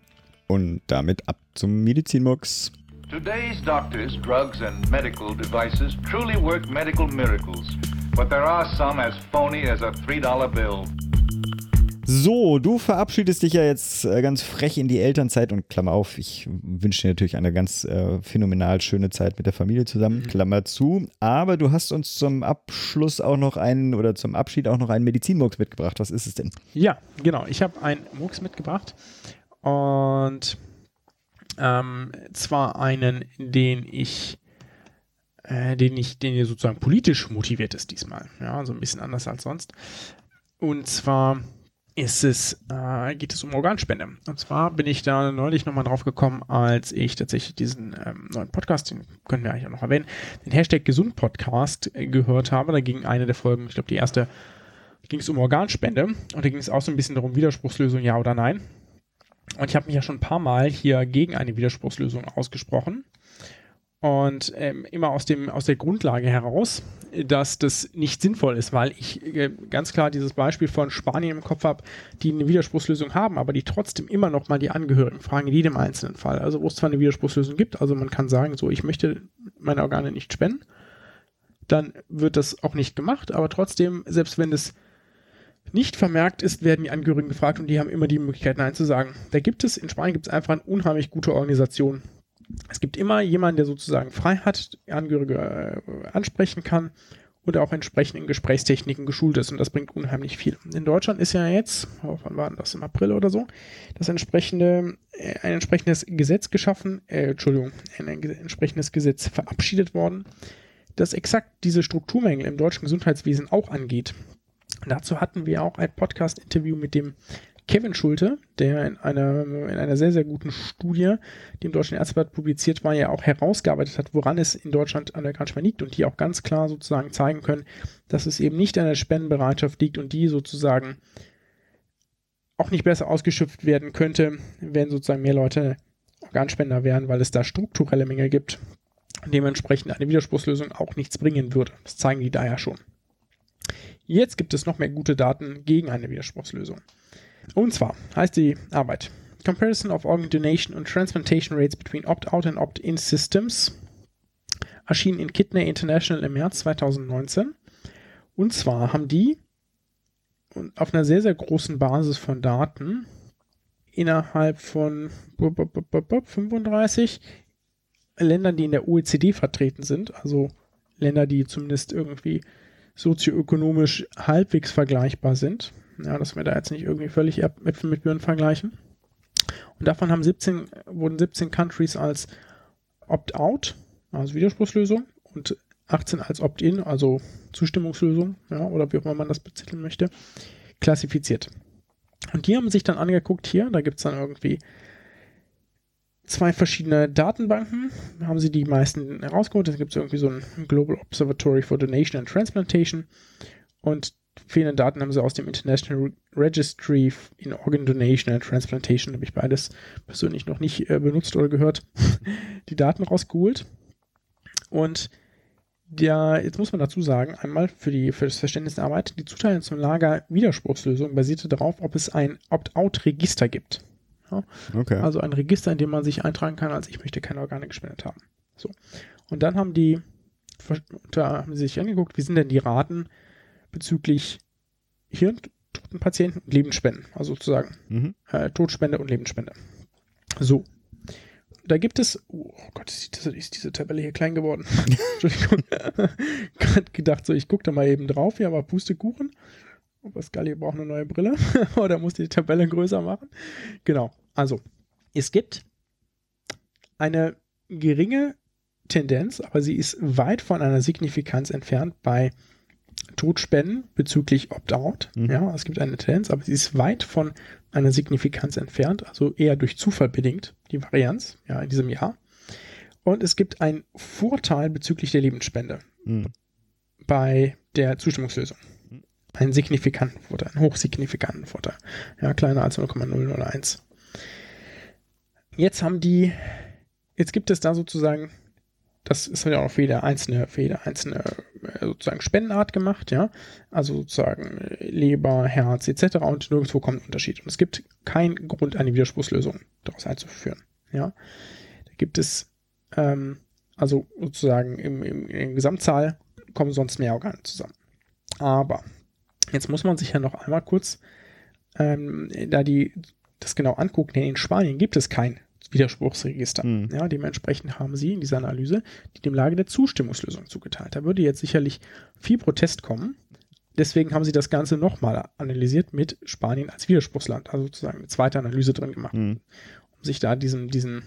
Und damit ab zum Medizinmux. Today's doctors, drugs and medical devices truly work medical miracles, but there are some as phony as a $3 bill. So, du verabschiedest dich ja jetzt äh, ganz frech in die Elternzeit und Klammer auf, ich wünsche dir natürlich eine ganz äh, phänomenal schöne Zeit mit der Familie zusammen, mhm. Klammer zu. Aber du hast uns zum Abschluss auch noch einen oder zum Abschied auch noch einen Medizinmurks mitgebracht. Was ist es denn? Ja, genau. Ich habe einen Murks mitgebracht und ähm, zwar einen, den ich äh, den ich, den sozusagen politisch motiviert ist diesmal. Ja, so ein bisschen anders als sonst. Und zwar ist es, äh, geht es um Organspende. Und zwar bin ich da neulich nochmal drauf gekommen, als ich tatsächlich diesen ähm, neuen Podcast, den können wir eigentlich auch noch erwähnen, den Hashtag Gesund Podcast äh, gehört habe. Da ging eine der Folgen, ich glaube die erste, ging es um Organspende und da ging es auch so ein bisschen darum, Widerspruchslösung ja oder nein. Und ich habe mich ja schon ein paar Mal hier gegen eine Widerspruchslösung ausgesprochen. Und ähm, immer aus, dem, aus der Grundlage heraus, dass das nicht sinnvoll ist, weil ich äh, ganz klar dieses Beispiel von Spanien im Kopf habe, die eine Widerspruchslösung haben, aber die trotzdem immer noch mal die Angehörigen fragen in jedem einzelnen Fall. Also wo es zwar eine Widerspruchslösung gibt, also man kann sagen, so ich möchte meine Organe nicht spenden, dann wird das auch nicht gemacht, aber trotzdem, selbst wenn es nicht vermerkt ist, werden die Angehörigen gefragt und die haben immer die Möglichkeit, Nein zu sagen. Da gibt es, in Spanien gibt es einfach eine unheimlich gute Organisation, es gibt immer jemanden, der sozusagen frei hat, Angehörige äh, ansprechen kann und auch entsprechend in Gesprächstechniken geschult ist. Und das bringt unheimlich viel. In Deutschland ist ja jetzt, oh, wann war das, im April oder so, das entsprechende, äh, ein entsprechendes Gesetz geschaffen, äh, Entschuldigung, ein, ein entsprechendes Gesetz verabschiedet worden, das exakt diese Strukturmängel im deutschen Gesundheitswesen auch angeht. Dazu hatten wir auch ein Podcast-Interview mit dem Kevin Schulte, der in einer, in einer sehr, sehr guten Studie, die im Deutschen Ärzteblatt publiziert war, ja auch herausgearbeitet hat, woran es in Deutschland an der Krankheit liegt und die auch ganz klar sozusagen zeigen können, dass es eben nicht an der Spendenbereitschaft liegt und die sozusagen auch nicht besser ausgeschöpft werden könnte, wenn sozusagen mehr Leute Organspender wären, weil es da strukturelle Mängel gibt und dementsprechend eine Widerspruchslösung auch nichts bringen würde. Das zeigen die da ja schon. Jetzt gibt es noch mehr gute Daten gegen eine Widerspruchslösung. Und zwar heißt die Arbeit Comparison of Organ Donation and Transplantation Rates between Opt-out and Opt-in Systems erschien in Kidney International im März 2019. Und zwar haben die auf einer sehr, sehr großen Basis von Daten innerhalb von 35 Ländern, die in der OECD vertreten sind, also Länder, die zumindest irgendwie sozioökonomisch halbwegs vergleichbar sind, ja, dass wir da jetzt nicht irgendwie völlig Äpfel mit Birnen vergleichen. Und davon haben 17, wurden 17 Countries als Opt-out, also Widerspruchslösung, und 18 als Opt-in, also Zustimmungslösung, ja, oder wie auch immer man das betiteln möchte, klassifiziert. Und die haben sich dann angeguckt hier, da gibt es dann irgendwie zwei verschiedene Datenbanken, haben sie die meisten herausgeholt. Da gibt es irgendwie so ein Global Observatory for Donation and Transplantation. Und fehlenden Daten haben sie aus dem International Registry in Organ Donation and Transplantation, habe ich beides persönlich noch nicht äh, benutzt oder gehört, die Daten rausgeholt. Und der, jetzt muss man dazu sagen, einmal für, die, für das Verständnis der Arbeit, die Zuteilung zum Lager Widerspruchslösung basierte darauf, ob es ein Opt-out-Register gibt. Ja? Okay. Also ein Register, in dem man sich eintragen kann, als ich möchte keine Organe gespendet haben. So. Und dann haben die, da haben sie sich angeguckt, wie sind denn die Raten bezüglich hirntoten Patienten und Lebensspenden, also sozusagen mhm. äh, Todspende und Lebensspende. So. Da gibt es, oh Gott, ist diese, ist diese Tabelle hier klein geworden. Entschuldigung. Gerade gedacht, so, ich gucke da mal eben drauf, ja, aber Pustekuchen. Aber Scully braucht eine neue Brille. Oder muss die Tabelle größer machen. Genau. Also, es gibt eine geringe Tendenz, aber sie ist weit von einer Signifikanz entfernt bei Todspenden bezüglich Opt-out. Mhm. Ja, es gibt eine Tendenz, aber sie ist weit von einer Signifikanz entfernt, also eher durch Zufall bedingt, die Varianz, ja, in diesem Jahr. Und es gibt einen Vorteil bezüglich der Lebensspende mhm. bei der Zustimmungslösung. Einen signifikanten Vorteil, einen hochsignifikanten Vorteil. Ja, kleiner als 0,001. Jetzt haben die, jetzt gibt es da sozusagen das ist ja auch für jede einzelne, für jede einzelne äh, sozusagen Spendenart gemacht, ja. Also sozusagen äh, Leber, Herz etc. Und nirgendwo kommt ein Unterschied. Und es gibt keinen Grund, eine Widerspruchslösung daraus einzuführen, ja. Da gibt es, ähm, also sozusagen im, im, in Gesamtzahl kommen sonst mehr Organe zusammen. Aber jetzt muss man sich ja noch einmal kurz ähm, da die das genau angucken. In Spanien gibt es kein Widerspruchsregister. Mhm. Ja, dementsprechend haben sie in dieser Analyse die dem Lage der Zustimmungslösung zugeteilt. Da würde jetzt sicherlich viel Protest kommen. Deswegen haben sie das Ganze nochmal analysiert mit Spanien als Widerspruchsland, also sozusagen eine zweite Analyse drin gemacht, mhm. um sich da diesen, diesen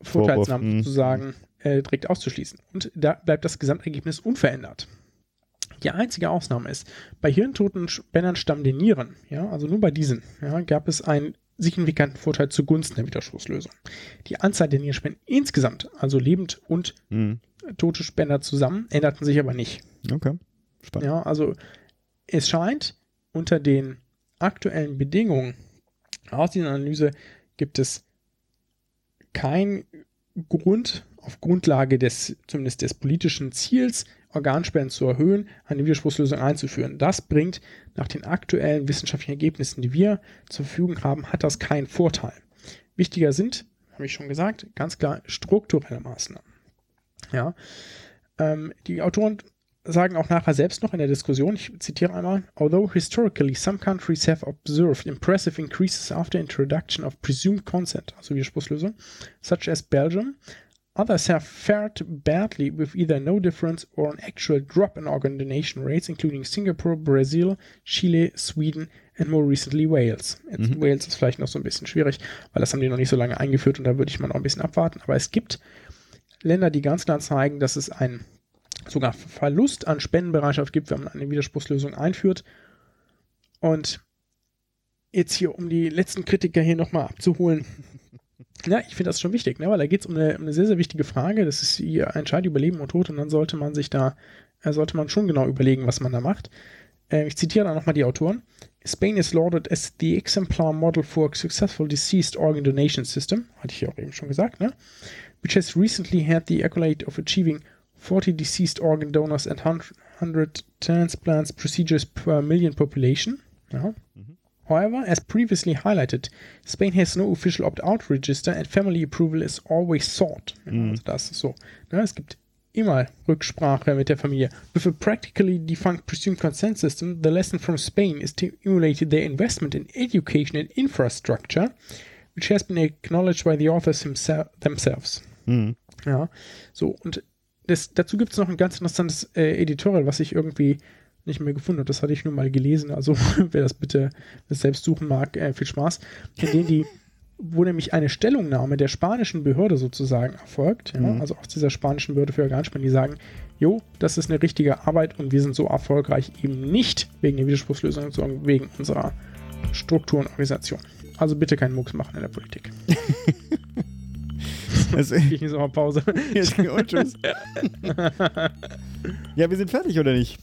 Vorteilsnamen mhm. sozusagen äh, direkt auszuschließen. Und da bleibt das Gesamtergebnis unverändert. Die einzige Ausnahme ist, bei hirntoten Spendern stammen die Nieren, ja, also nur bei diesen, ja, gab es einen signifikanten Vorteil zugunsten der Widerspruchslösung. Die Anzahl der Nierenspenden insgesamt, also lebend und Mhm. tote Spender zusammen, änderten sich aber nicht. Okay. Spannend. Ja, also es scheint unter den aktuellen Bedingungen aus dieser Analyse gibt es keinen Grund auf Grundlage des zumindest des politischen Ziels Organspenden zu erhöhen, eine Widerspruchslösung einzuführen. Das bringt nach den aktuellen wissenschaftlichen Ergebnissen, die wir zur Verfügung haben, hat das keinen Vorteil. Wichtiger sind, habe ich schon gesagt, ganz klar strukturelle Maßnahmen. Ja, ähm, die Autoren sagen auch nachher selbst noch in der Diskussion, ich zitiere einmal, although historically some countries have observed impressive increases after introduction of presumed consent, also Widerspruchslösung, such as Belgium, others have fared badly with either no difference or an actual drop in organ donation rates, including Singapore, Brazil, Chile, Sweden and more recently Wales. Jetzt Wales ist vielleicht noch so ein bisschen schwierig, weil das haben die noch nicht so lange eingeführt und da würde ich mal noch ein bisschen abwarten, aber es gibt Länder, die ganz klar zeigen, dass es ein sogar Verlust an Spendenbereitschaft gibt, wenn man eine Widerspruchslösung einführt. Und jetzt hier, um die letzten Kritiker hier nochmal abzuholen. Ja, ich finde das schon wichtig, ne? weil da geht es um eine, um eine sehr, sehr wichtige Frage. Das ist die Entscheidung über Leben und Tod und dann sollte man sich da, äh, sollte man schon genau überlegen, was man da macht. Äh, ich zitiere da nochmal die Autoren. Spain is lauded as the exemplar model for a successful deceased organ donation system, hatte ich ja auch eben schon gesagt, ne? which has recently had the accolade of achieving 40 deceased organ donors and 100 transplants procedures per million population. Ja. However, as previously highlighted, Spain has no official opt-out register and family approval is always sought. Ja, Also das ist so. Ne, es gibt immer Rücksprache mit der Familie. With a practically defunct presumed consent system, the lesson from Spain is to emulate their investment in education and infrastructure, which has been acknowledged by the authors themselves. Mhm. Ja, so und das, dazu gibt es noch ein ganz interessantes äh, Editorial, was ich irgendwie nicht mehr gefunden habe. Das hatte ich nur mal gelesen. Also wer das bitte selbst suchen mag, äh, viel Spaß. In denen die, wo nämlich eine Stellungnahme der spanischen Behörde sozusagen erfolgt, ja, Mhm. also aus dieser spanischen Behörde für Organspenden, die sagen, jo, das ist eine richtige Arbeit und wir sind so erfolgreich eben nicht wegen der Widerspruchslösung, sondern wegen unserer Struktur und Organisation. Also bitte keinen Mucks machen in der Politik. Also, Ich in Sommerpause. Jetzt und tschüss. ja, wir sind fertig, oder nicht?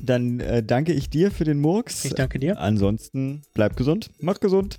Dann äh, danke ich dir für den Murks. Ich danke dir. Ansonsten bleib gesund, mach gesund.